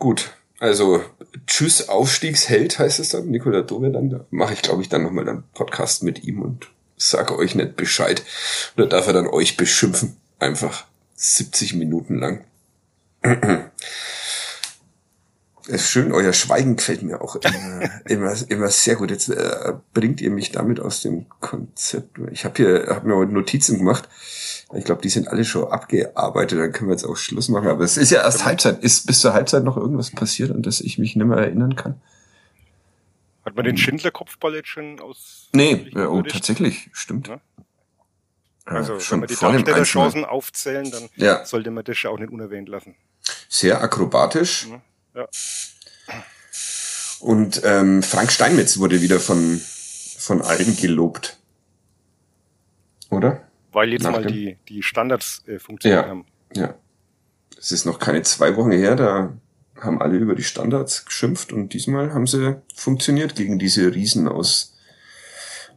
gut, also Tschüss Aufstiegsheld heißt es dann, Nikola Dove dann. Da mache ich, glaube ich, dann nochmal einen Podcast mit ihm und sage euch nicht Bescheid. Oder darf er dann euch beschimpfen? Einfach 70 Minuten lang. Ist schön, euer Schweigen gefällt mir auch immer, immer, immer sehr gut. Jetzt äh, bringt ihr mich damit aus dem Konzept. Ich habe hier hab mir heute Notizen gemacht. Ich glaube, die sind alle schon abgearbeitet. Dann können wir jetzt auch Schluss machen. Aber es ist ja erst Halbzeit. Ist bis zur Halbzeit noch irgendwas passiert, an das ich mich nicht mehr erinnern kann? Hat man den Schindler-Kopfball jetzt schon aus? Nee, äh, oh, tatsächlich, stimmt. Ja. Äh, Also, wenn schon wir die vor dem Darmstädter 1-0. Chancen aufzählen, dann Ja. sollte man das ja auch nicht unerwähnt lassen. Sehr akrobatisch. Ja. Und ähm, Frank Steinmetz wurde wieder von, von allen gelobt. Oder? Weil jetzt Nach mal dem- die, die Standards äh, funktioniert Ja. haben. Ja. Es ist noch keine zwei Wochen her, da haben alle über die Standards geschimpft und diesmal haben sie funktioniert gegen diese Riesen aus,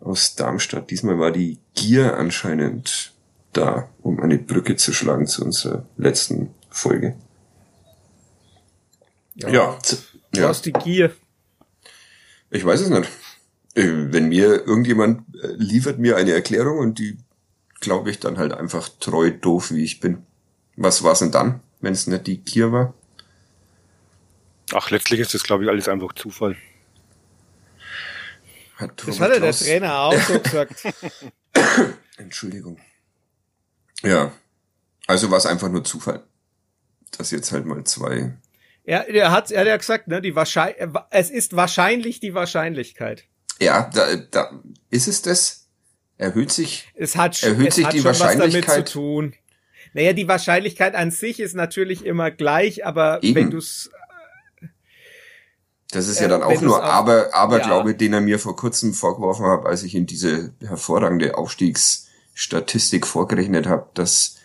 aus Darmstadt. Diesmal war die Gier anscheinend da, um eine Brücke zu schlagen zu unserer letzten Folge. Ja, z- Du ja hast die Gier. ich weiß es nicht. Äh, wenn mir irgendjemand äh, liefert mir eine Erklärung und die glaube ich dann halt einfach treu doof, wie ich bin. Was war's denn dann, wenn es nicht die Kier war? Ach, letztlich ist das, glaube ich, alles einfach Zufall. Hat das hat ja der Trainer auch so gesagt. Entschuldigung. Ja. Also war es einfach nur Zufall. Dass jetzt halt mal zwei. Er, er hat, er hat ja gesagt, ne, die Wahrscheinlich, es ist wahrscheinlich die Wahrscheinlichkeit. Ja, da, da ist es das. Erhöht sich. Es hat, erhöht es sich hat die schon Wahrscheinlichkeit. was damit zu tun. Naja, die Wahrscheinlichkeit an sich ist natürlich immer gleich, aber Eben. wenn du's Das ist Äh, ja dann auch nur auch- aber Aberglaube, Ja. den er mir vor kurzem vorgeworfen hat, als ich ihm diese hervorragende Aufstiegsstatistik vorgerechnet habe, dass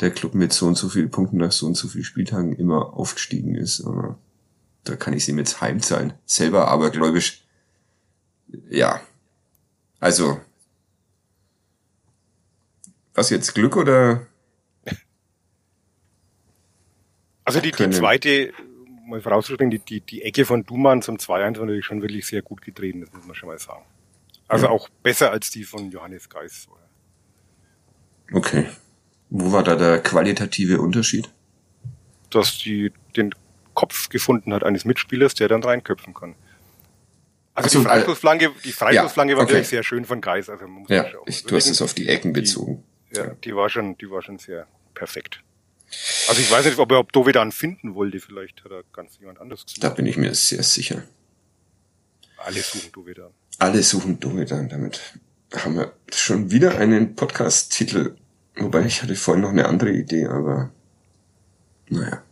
der Club mit so und so vielen Punkten nach so und so vielen Spieltagen immer aufgestiegen ist. Aber da kann ich es ihm jetzt heimzahlen. Selber abergläubisch. Ja. Also. Was jetzt Glück oder? Also die, die zweite, mal vorauszuspringen, die, die, die Ecke von Duman zum 2-1 war natürlich schon wirklich sehr gut getreten, das muss man schon mal sagen. Also Ja. auch besser als die von Johannes Geis. Okay. Wo war da der qualitative Unterschied? Dass die den Kopf gefunden hat eines Mitspielers, der dann reinköpfen kann. Also so, die Freistoßflanke, die Freistoßflanke war okay. natürlich sehr schön von Geis. Also man muss Ja, ich, du hast es auf die Ecken bezogen. Ja, die war schon, die war schon sehr perfekt. Also ich weiß nicht, ob er ob Dovedan finden wollte, vielleicht hat er ganz jemand anderes gesucht. Da bin ich mir sehr sicher. Alle suchen Dovedan. Alle suchen Domidan. Damit haben wir schon wieder einen Podcast-Titel. Wobei ich hatte vorhin noch eine andere Idee, aber naja.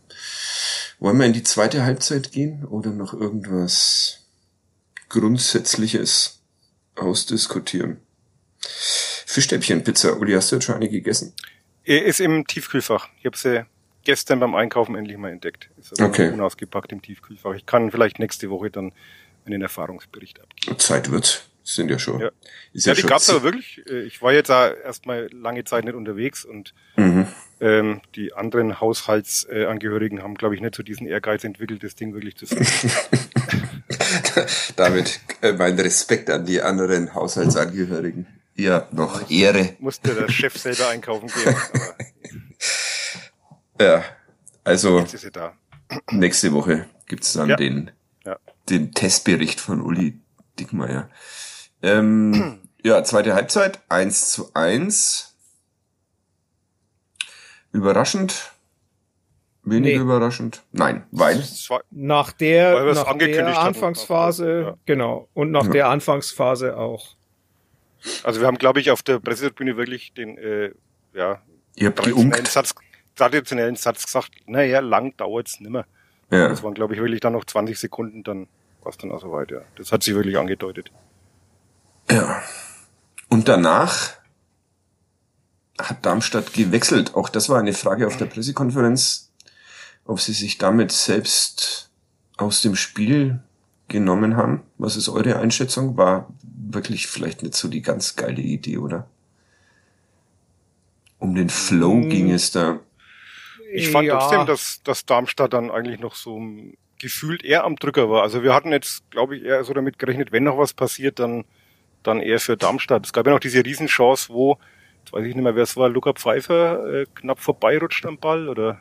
Wollen wir in die zweite Halbzeit gehen oder noch irgendwas Grundsätzliches ausdiskutieren? Fischstäbchen-Pizza. Uli, hast du jetzt schon eine gegessen? Er ist im Tiefkühlfach. Ich habe sie gestern beim Einkaufen endlich mal entdeckt. Ist aber Okay. noch unausgepackt im Tiefkühlfach. Ich kann vielleicht nächste Woche dann einen Erfahrungsbericht abgeben. Zeit wird. Sind ja schon. Ja. Ist Ja, die schon gab's aber wirklich. Äh, Ich war jetzt da erstmal lange Zeit nicht unterwegs und Mhm. ähm, die anderen Haushaltsangehörigen haben, glaube ich, nicht so diesen Ehrgeiz entwickelt, das Ding wirklich zu finden. Damit äh, mein Respekt an die anderen Haushaltsangehörigen. Habt noch Ehre. Musste der Chef selber einkaufen gehen, Ja, also nächste Woche gibt's dann Ja. den, Ja. den Testbericht von Uli Dickmeier. Ähm, ja, zweite Halbzeit, 1 zu 1. Überraschend? Wenig Nee. überraschend? Nein, weil. Es nach der, es nach angekündigt der hatten. Anfangsphase, Ja. genau, und nach Ja. der Anfangsphase auch. Also wir haben, glaube ich, auf der Pressetribüne wirklich den äh, ja, Ihr habt traditionellen. Satz, traditionellen Satz gesagt, naja, lang dauert's nimmer. Ja. Das waren, glaube ich, wirklich dann noch 20 Sekunden, dann war es dann auch soweit, ja. Das hat sich wirklich angedeutet. Ja. Und danach hat Darmstadt gewechselt. Auch das war eine Frage auf der Pressekonferenz, ob sie sich damit selbst aus dem Spiel genommen haben. Was ist eure Einschätzung? War wirklich vielleicht nicht so die ganz geile Idee, oder? Um den Flow Mm. ging es da. Ich fand Ja. trotzdem, dass, dass Darmstadt dann eigentlich noch so gefühlt eher am Drücker war. Also wir hatten jetzt, glaube ich, eher so damit gerechnet, wenn noch was passiert, dann, dann eher für Darmstadt. Es gab ja noch diese Riesenchance, wo, jetzt weiß ich nicht mehr, wer es war, Luca Pfeiffer äh, knapp vorbeirutscht am Ball oder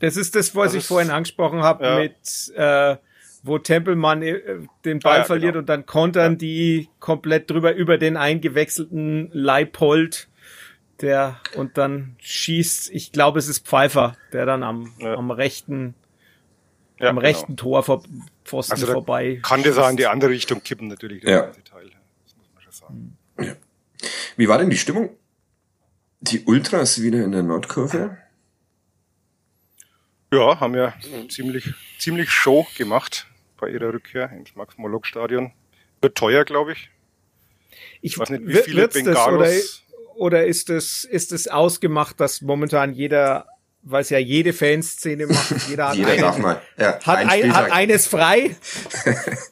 Das ist das, was Das ich ist- vorhin angesprochen habe, Ja. mit äh, wo Tempelmann äh, den Ball Ah, ja, verliert genau. und dann kontern die komplett drüber über den eingewechselten Leipold, der und dann schießt, ich glaube, es ist Pfeiffer, der dann am, Ja. am rechten, ja, am genau. rechten Tor vor, Pfosten Also vorbei. Kann das auch in die andere Richtung kippen, natürlich, der Ja. ganze Teil. Sagen. Wie war denn die Stimmung? Die Ultras wieder in der Nordkurve? Ja, haben ja ziemlich, ziemlich Show gemacht bei ihrer Rückkehr ins Max-Morlock-Stadion. Wird teuer, glaube ich. Ich weiß nicht, wie wird- viele Bengalos- oder, oder ist es ist es ausgemacht, dass momentan jeder, weil es ja jede Fanszene macht, jeder hat, Jeder einen, darf mal. Ja, hat, ein hat eines frei.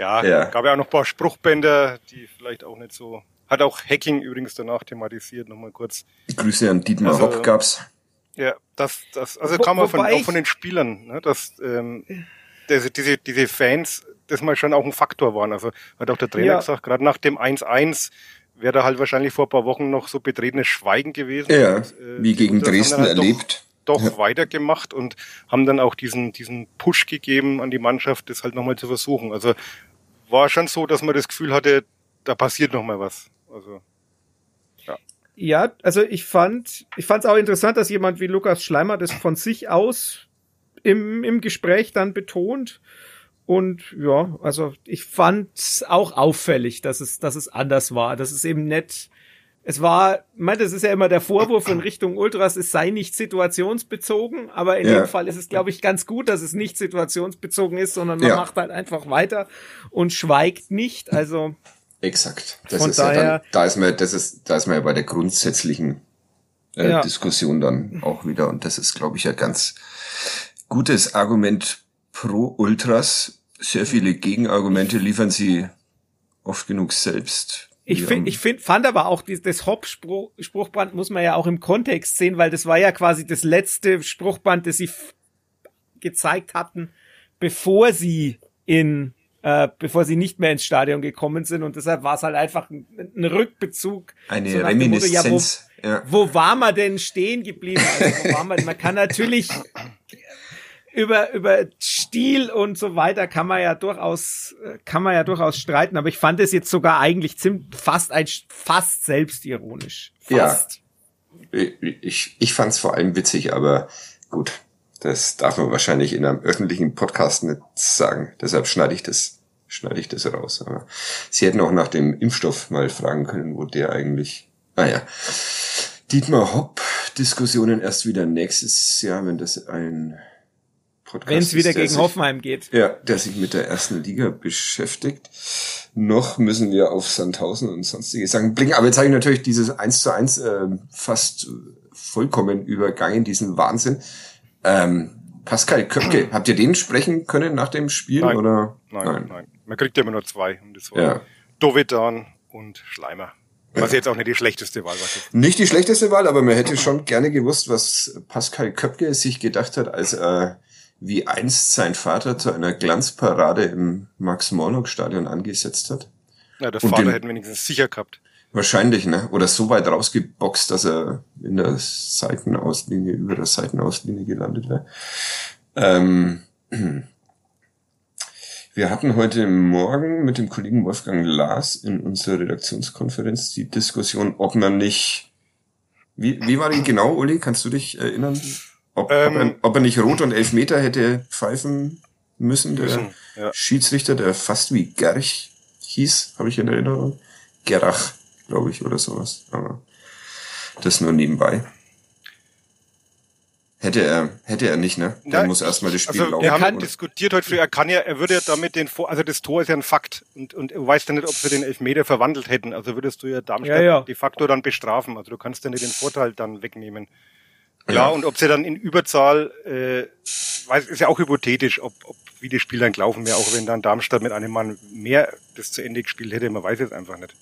Ja, Ja. gab ja auch noch ein paar Spruchbänder, die vielleicht auch nicht so. Hat auch Hacking übrigens danach thematisiert, nochmal kurz. Grüße an Dietmar Also- Hopp gab's. Ja, das, das, also Wo- kam auch von, auch von den Spielern, ne, dass, ähm, dass diese, diese Fans das mal schon auch ein Faktor waren. Also hat auch der Trainer ja. gesagt, gerade nach dem 1-1 wäre da halt wahrscheinlich vor ein paar Wochen noch so betretenes Schweigen gewesen. Ja, und, äh, wie gegen Dresden halt erlebt. Doch, doch ja. weitergemacht und haben dann auch diesen, diesen Push gegeben an die Mannschaft, das halt nochmal zu versuchen. Also war schon so, dass man das Gefühl hatte, da passiert nochmal was. Also ja. Ja, also ich fand, ich fand es auch interessant, dass jemand wie Lukas Schleimer das von sich aus im, im Gespräch dann betont. Und ja, also ich fand es auch auffällig, dass es, dass es anders war. Das ist eben nett. Es war, meine, das ist ja immer der Vorwurf in Richtung Ultras, es sei nicht situationsbezogen, aber in ja. dem Fall ist es, glaube ich, ganz gut, dass es nicht situationsbezogen ist, sondern man ja. macht halt einfach weiter und schweigt nicht. Also exakt. Das ist daher, ja dann, da ist man, das ist, da ist man ja bei der grundsätzlichen äh, ja. Diskussion dann auch wieder und das ist, glaube ich, ja ganz gutes Argument pro Ultras sehr viele Gegenargumente liefern sie oft genug selbst. Ich finde, ich find, fand aber auch das Hop-Spruchband muss man ja auch im Kontext sehen, weil das war ja quasi das letzte Spruchband, das sie gezeigt hatten, bevor sie in, äh, bevor sie nicht mehr ins Stadion gekommen sind und deshalb war es halt einfach ein, ein Rückbezug. Eine so Reminiszenz. Motto, ja, wo, ja. wo war man denn stehen geblieben? Also, man, man kann natürlich über, über Stil und so weiter kann man ja durchaus, kann man ja durchaus streiten, aber ich fand es jetzt sogar eigentlich ziemlich, fast ein, fast selbstironisch. Fast. Ja. Ich, ich fand es vor allem witzig, aber gut. Das darf man wahrscheinlich in einem öffentlichen Podcast nicht sagen. Deshalb schneide ich das, schneide ich das raus. Aber Sie hätten auch nach dem Impfstoff mal fragen können, wo der eigentlich, ah ja. Dietmar Hopp, Diskussionen erst wieder nächstes Jahr, wenn das ein Podcast. Wenn es wieder gegen sich, Hoffenheim geht. Ja, der sich mit der ersten Liga beschäftigt. Noch müssen wir auf Sandhausen und sonstige Sachen blicken. Aber jetzt habe ich natürlich dieses 1 zu 1 äh, fast vollkommen übergangen, diesen Wahnsinn. Ähm, Pascal Köpke, habt ihr den sprechen können nach dem Spiel? Nein, oder? Nein, nein, nein. Man kriegt ja immer nur zwei. Und das war ja. Dovedan und Schleimer. Was ja. jetzt auch nicht die schlechteste Wahl war. Nicht die schlechteste Wahl, aber man hätte schon gerne gewusst, was Pascal Köpke sich gedacht hat, als er wie einst sein Vater zu einer Glanzparade im Max-Morlock-Stadion angesetzt hat. Ja, der Vater hätten wenigstens sicher gehabt. Wahrscheinlich, ne? Oder so weit rausgeboxt, dass er in der Seitenauslinie, über der Seitenauslinie gelandet wäre. Ähm, wir hatten heute Morgen mit dem Kollegen Wolfgang Lars in unserer Redaktionskonferenz die Diskussion, ob man nicht, wie, wie war die genau, Uli? Kannst du dich erinnern? Ob, ähm, ob, er, ob, er, nicht Rot und Elfmeter hätte pfeifen müssen, der müssen, ja. Schiedsrichter, der fast wie Gerch hieß, habe ich in Erinnerung. Gerach, glaube ich, oder sowas. Aber das nur nebenbei. Hätte er, hätte er nicht, ne? Dann ja, muss erstmal das Spiel also, laufen. Wir haben oder? diskutiert heute früh, er kann ja, er würde ja damit den, also das Tor ist ja ein Fakt und, und du weißt ja nicht, ob sie den Elfmeter verwandelt hätten. Also würdest du ja Darmstadt ja, ja. de facto dann bestrafen. Also du kannst ja nicht den Vorteil dann wegnehmen. Ja, und ob sie dann in Überzahl, äh, weiß, ist ja auch hypothetisch, ob, ob wie das Spiel dann gelaufen wäre, auch wenn dann Darmstadt mit einem Mann mehr das zu Ende gespielt hätte, man weiß es einfach nicht.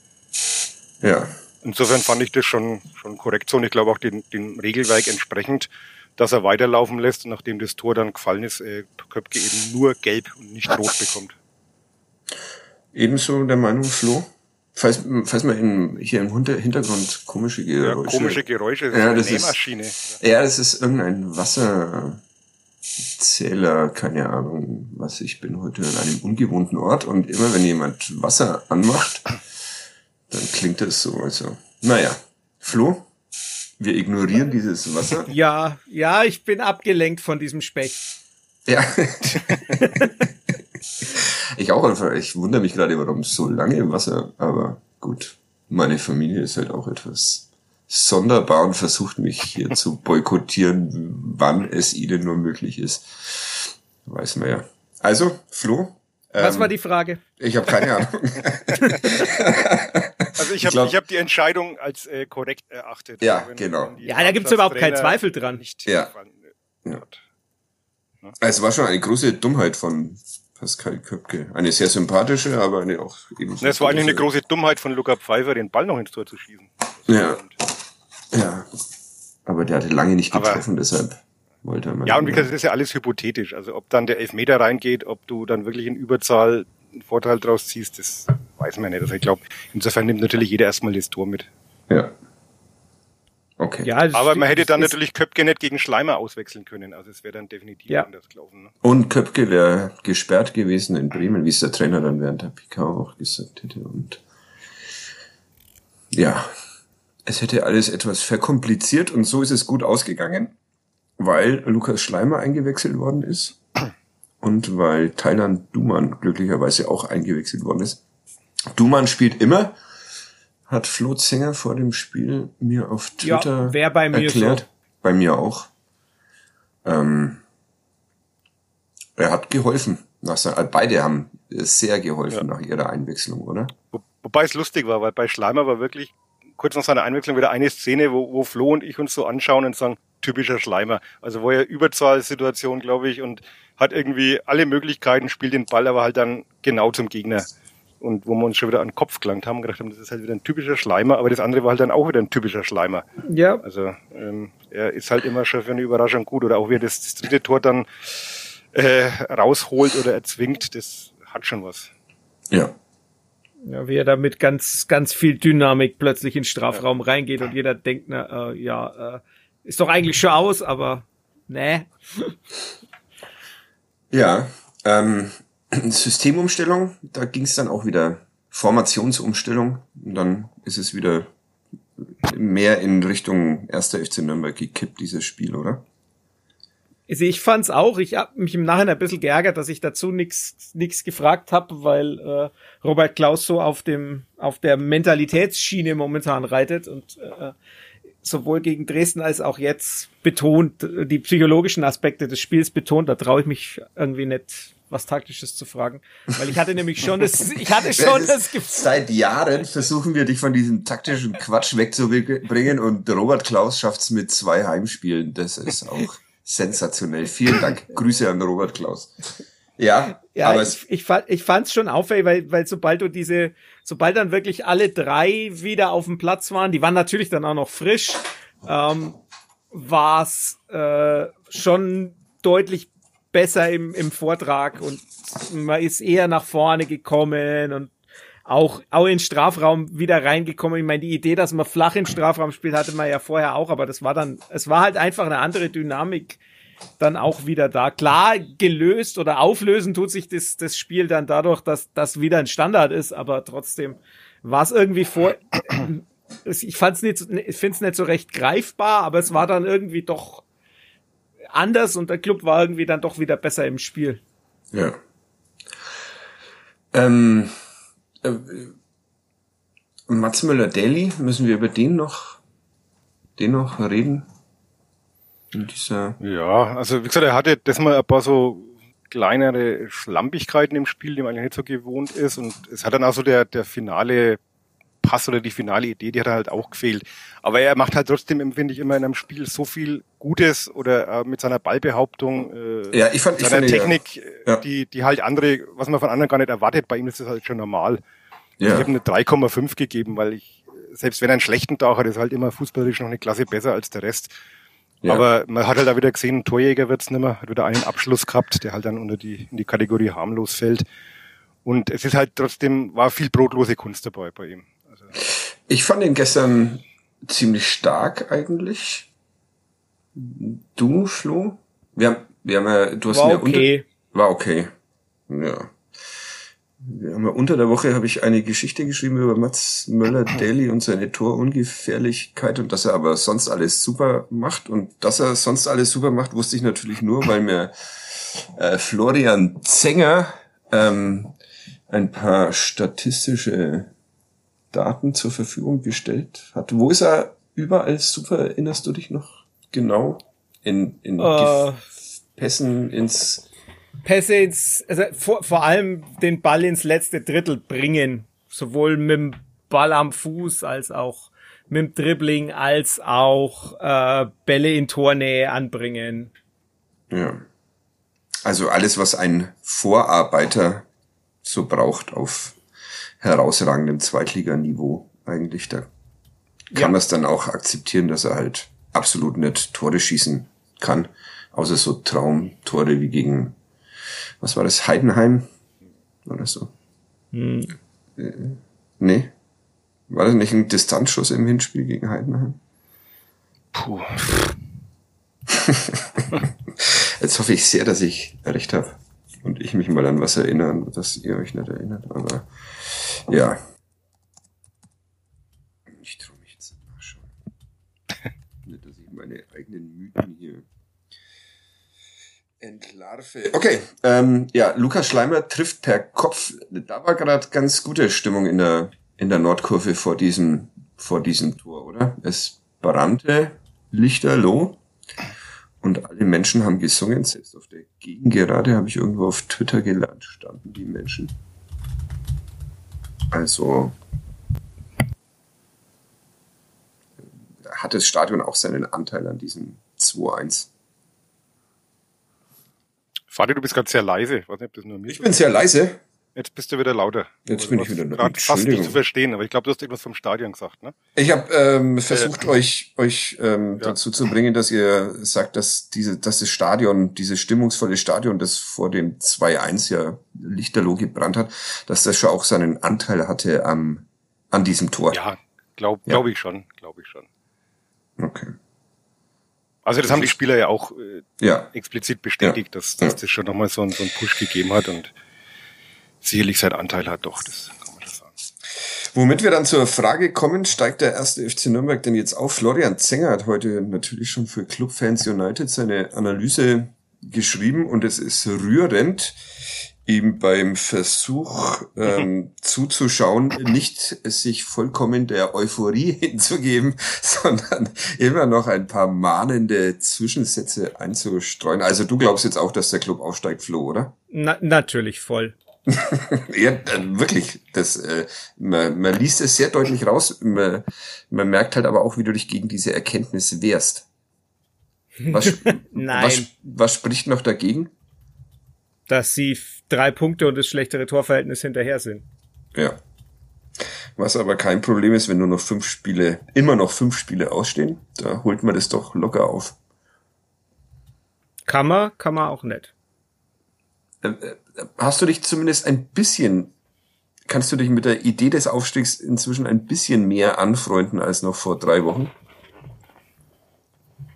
Ja. Insofern fand ich das schon, schon korrekt so und ich glaube auch den, dem Regelwerk entsprechend, dass er weiterlaufen lässt und nachdem das Tor dann gefallen ist, äh, Köpke eben nur gelb und nicht rot bekommt. Ebenso der Meinung, Flo? Falls, falls man in, hier im Hintergrund komische Geräusche. Ja, komische Geräusche, das ja, das ist, ja, das ist irgendein Wasserzähler, keine Ahnung, was. Ich bin heute an einem ungewohnten Ort und immer wenn jemand Wasser anmacht, dann klingt das so. Also, naja. Flo, wir ignorieren dieses Wasser. Ja, ja, ich bin abgelenkt von diesem Specht. Ja. Ich auch einfach, ich wundere mich gerade, warum so lange im Wasser, aber gut. Meine Familie ist halt auch etwas sonderbar und versucht mich hier zu boykottieren, wann es ihnen nur möglich ist. Weiß man ja. Also, Flo. Was ähm, war die Frage? Ich habe keine Ahnung. also ich habe ich hab die Entscheidung als äh, korrekt erachtet. Ja, wenn, genau. Wenn ja, da gibt's überhaupt keinen Zweifel dran. Nicht ja. ja. Also, es war schon eine große Dummheit von Pascal Köpke. Eine sehr sympathische, aber eine auch eben. So es war eigentlich eine große Dummheit von Luca Pfeiffer, den Ball noch ins Tor zu schießen. Ja. Ja. Aber der hatte lange nicht getroffen, aber deshalb wollte man. Ja, und wie gesagt, das ist ja alles hypothetisch. Also ob dann der Elfmeter reingeht, ob du dann wirklich in Überzahl einen Vorteil draus ziehst, das weiß man nicht. Also ich glaube, insofern nimmt natürlich jeder erstmal das Tor mit. Ja. Okay. Ja, Aber man hätte dann natürlich Köpke nicht gegen Schleimer auswechseln können. Also es wäre dann definitiv ja. anders gelaufen. Ne? Und Köpke wäre gesperrt gewesen in Bremen, wie es der Trainer dann während der PK auch gesagt hätte. Und ja, es hätte alles etwas verkompliziert und so ist es gut ausgegangen, weil Lukas Schleimer eingewechselt worden ist und weil Thailand Duman glücklicherweise auch eingewechselt worden ist. Duman spielt immer hat Flo Zenger vor dem Spiel mir auf Twitter ja, bei mir erklärt. So. Bei mir auch. Ähm, er hat geholfen. Nach seiner, äh, beide haben sehr geholfen ja. nach ihrer Einwechslung, oder? Wo, wobei es lustig war, weil bei Schleimer war wirklich kurz nach seiner Einwechslung wieder eine Szene, wo, wo Flo und ich uns so anschauen und sagen, typischer Schleimer. Also wo er Überzahlsituation, glaube ich, und hat irgendwie alle Möglichkeiten, spielt den Ball aber halt dann genau zum Gegner und wo wir uns schon wieder an den Kopf gelangt haben, gedacht haben, das ist halt wieder ein typischer Schleimer, aber das andere war halt dann auch wieder ein typischer Schleimer. Ja. Also ähm, er ist halt immer schon für eine Überraschung gut oder auch wie er das, das dritte Tor dann äh, rausholt oder erzwingt, das hat schon was. Ja. Ja, wie er da mit ganz, ganz viel Dynamik plötzlich in den Strafraum ja. reingeht und jeder denkt, na, äh, ja, äh, ist doch eigentlich schon aus, aber ne. Ja, ähm, Systemumstellung, da ging es dann auch wieder Formationsumstellung und dann ist es wieder mehr in Richtung 1. FC Nürnberg gekippt, dieses Spiel, oder? Also ich fand's auch. Ich habe mich im Nachhinein ein bisschen geärgert, dass ich dazu nichts nix gefragt habe, weil äh, Robert Klaus so auf dem auf der Mentalitätsschiene momentan reitet und äh, sowohl gegen Dresden als auch jetzt betont die psychologischen Aspekte des Spiels betont. Da traue ich mich irgendwie nicht was Taktisches zu fragen. Weil ich hatte nämlich schon das, ich hatte schon das Gefühl. Seit Jahren versuchen wir dich von diesem taktischen Quatsch wegzubringen und Robert Klaus schafft's mit zwei Heimspielen. Das ist auch sensationell. Vielen Dank. Grüße an Robert Klaus. Ja, ja aber ich, ich, fand, ich fand's schon auffällig, weil, weil sobald du diese, sobald dann wirklich alle drei wieder auf dem Platz waren, die waren natürlich dann auch noch frisch, ähm, war's äh, schon deutlich besser im, im Vortrag und man ist eher nach vorne gekommen und auch, auch in Strafraum wieder reingekommen. Ich meine, die Idee, dass man flach im Strafraum spielt, hatte man ja vorher auch, aber das war dann, es war halt einfach eine andere Dynamik dann auch wieder da. Klar, gelöst oder auflösen tut sich das, das Spiel dann dadurch, dass das wieder ein Standard ist, aber trotzdem war es irgendwie vor, ich fand's nicht, ich finde es nicht so recht greifbar, aber es war dann irgendwie doch anders und der Club war irgendwie dann doch wieder besser im Spiel. Ja. Ähm, äh, Mats Müller-Daly, müssen wir über den noch, den noch reden? In dieser ja, also wie gesagt, er hatte das mal ein paar so kleinere Schlampigkeiten im Spiel, die man eigentlich nicht so gewohnt ist. Und es hat dann auch so der, der finale Pass oder die finale Idee, die hat halt auch gefehlt. Aber er macht halt trotzdem, empfinde ich, immer in einem Spiel so viel Gutes oder äh, mit seiner Ballbehauptung, äh, ja, ich fand, seiner ich fand, Technik, ja. die, die halt andere, was man von anderen gar nicht erwartet, bei ihm ist das halt schon normal. Ja. Ich habe eine 3,5 gegeben, weil ich, selbst wenn er einen schlechten Tag hat, ist halt immer fußballerisch noch eine Klasse besser als der Rest. Ja. Aber man hat halt auch wieder gesehen, ein Torjäger wird's nimmer, hat wieder einen Abschluss gehabt, der halt dann unter die, in die Kategorie harmlos fällt. Und es ist halt trotzdem, war viel brotlose Kunst dabei bei ihm. Ich fand ihn gestern ziemlich stark eigentlich. Du, Flo? Wir haben, wir haben ja, du hast war mir okay. unter, war okay. Ja. Wir haben ja unter der Woche habe ich eine Geschichte geschrieben über Mats Möller-Daly und seine Torungefährlichkeit und dass er aber sonst alles super macht und dass er sonst alles super macht, wusste ich natürlich nur, weil mir äh, Florian Zenger ähm, ein paar statistische Daten zur Verfügung gestellt hat. Wo ist er überall super? Erinnerst du dich noch genau? In, in uh, Pässen ins Pässe ins, also vor, vor allem den Ball ins letzte Drittel bringen. Sowohl mit dem Ball am Fuß als auch mit dem Dribbling als auch äh, Bälle in Tornähe anbringen. Ja. Also alles, was ein Vorarbeiter so braucht auf herausragendem Zweitliganiveau eigentlich. Da kann ja. man es dann auch akzeptieren, dass er halt absolut nicht Tore schießen kann. Außer so Traumtore wie gegen, was war das, Heidenheim? Oder so? Hm. Äh, nee. War das nicht ein Distanzschuss im Hinspiel gegen Heidenheim? Puh. Jetzt hoffe ich sehr, dass ich recht habe und ich mich mal an was erinnern, dass ihr euch nicht erinnert. Aber ja. Ich traue mich jetzt nachschauen. nicht, dass ich meine eigenen Mythen hier entlarve. Okay, ähm, ja, Lukas Schleimer trifft per Kopf. Da war gerade ganz gute Stimmung in der in der Nordkurve vor diesem vor diesem Tor, oder? Es brannte lichterloh und alle Menschen haben gesungen. Selbst auf der Gegengerade habe ich irgendwo auf Twitter gelernt, standen die Menschen. Also hat das Stadion auch seinen Anteil an diesem 2-1. Fadi, du bist gerade sehr leise. Ich, weiß nicht, ob das nur mir ich bin sehr leise. Jetzt bist du wieder lauter. Jetzt also, bin ich wieder lauter. fast nicht zu verstehen, aber ich glaube, du hast irgendwas vom Stadion gesagt, ne? Ich habe ähm, versucht, äh, euch euch ähm, ja. dazu zu bringen, dass ihr sagt, dass diese, dass das Stadion, dieses stimmungsvolle Stadion, das vor dem 2-1 ja lichterloh gebrannt hat, dass das schon auch seinen Anteil hatte am an diesem Tor. Ja, glaube ja. glaub ich schon, glaube ich schon. Okay. Also das, haben die Spieler ja auch äh, ja. explizit bestätigt, dass, dass das schon nochmal so, so einen Push gegeben hat und sicherlich seinen Anteil hat, doch, das kann man das sagen. Womit wir dann zur Frage kommen, steigt der erste FC Nürnberg denn jetzt auf? Florian Zenger hat heute natürlich schon für Clubfans United seine Analyse geschrieben und es ist rührend, ihm beim Versuch ähm, zuzuschauen, nicht sich vollkommen der Euphorie hinzugeben, sondern immer noch ein paar mahnende Zwischensätze einzustreuen. Also du glaubst jetzt auch, dass der Club aufsteigt, Flo, oder? Na, natürlich voll. ja, äh, wirklich. Das, äh, man, man liest es sehr deutlich raus. Man, man merkt halt aber auch, wie du dich gegen diese Erkenntnis wehrst. Was, Nein. Was, was spricht noch dagegen? Dass sie drei Punkte und das schlechtere Torverhältnis hinterher sind. Ja. Was aber kein Problem ist, wenn nur noch fünf Spiele, immer noch fünf Spiele ausstehen, da holt man das doch locker auf. Kann man, kann man auch nicht. Äh, hast du dich zumindest ein bisschen, kannst du dich mit der Idee des Aufstiegs inzwischen ein bisschen mehr anfreunden als noch vor drei Wochen?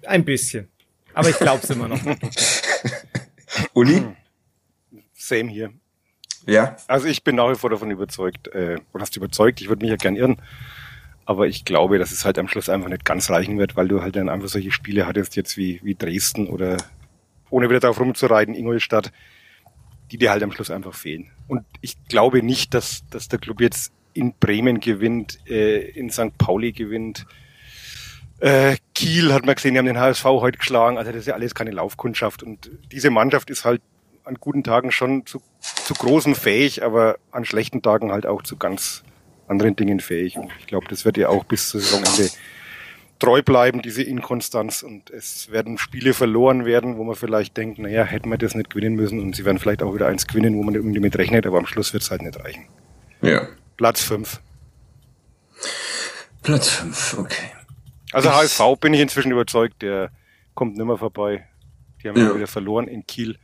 Ein bisschen. Aber ich glaub's immer noch. Uli? Same hier. Ja. Also ich bin nach wie vor davon überzeugt, äh, oder hast du überzeugt, ich würde mich ja gern irren. Aber ich glaube, dass es halt am Schluss einfach nicht ganz reichen wird, weil du halt dann einfach solche Spiele hattest jetzt wie, wie Dresden oder ohne wieder darauf rumzureiten, Ingolstadt, die dir halt am Schluss einfach fehlen. Und ich glaube nicht, dass, dass der Club jetzt in Bremen gewinnt, äh, in St. Pauli gewinnt. Äh, Kiel hat man gesehen, die haben den HSV heute geschlagen. Also das ist ja alles keine Laufkundschaft. Und diese Mannschaft ist halt an guten Tagen schon zu, zu großem fähig, aber an schlechten Tagen halt auch zu ganz anderen Dingen fähig. Und ich glaube, das wird ja auch bis zur Saisonende treu bleiben, diese Inkonstanz. Und es werden Spiele verloren werden, wo man vielleicht denkt, naja, hätten wir das nicht gewinnen müssen. Und sie werden vielleicht auch wieder eins gewinnen, wo man irgendwie mit rechnet, aber am Schluss wird es halt nicht reichen. Ja. Platz fünf. Platz fünf, okay. Also ich HSV bin ich inzwischen überzeugt, der kommt nimmer vorbei. Die haben ja. wieder verloren in Kiel.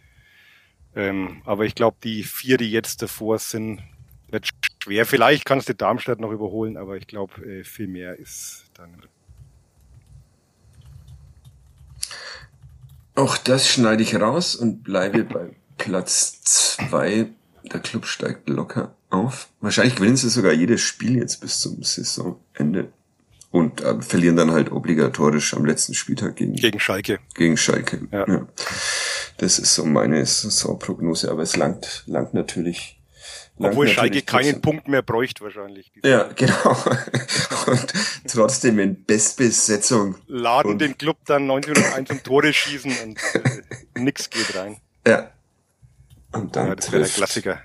Ähm, aber ich glaube, die vier, die jetzt davor sind, wird schwer. Vielleicht kannst du Darmstadt noch überholen, aber ich glaube, äh, viel mehr ist dann Auch das schneide ich raus und bleibe bei Platz zwei. Der Club steigt locker auf. Wahrscheinlich gewinnen sie sogar jedes Spiel jetzt bis zum Saisonende. Und äh, verlieren dann halt obligatorisch am letzten Spieltag gegen, gegen Schalke. Gegen Schalke. Ja. ja. Das ist so meine Saisonprognose, aber es langt, langt natürlich obwohl Schalke keinen Punkt mehr bräuchte wahrscheinlich. Ja, genau. Und trotzdem in Bestbesetzung. Laden und den Club dann 1901 um Tore schießen und äh, nix geht rein. Ja. Und dann ja, das wäre der Klassiker.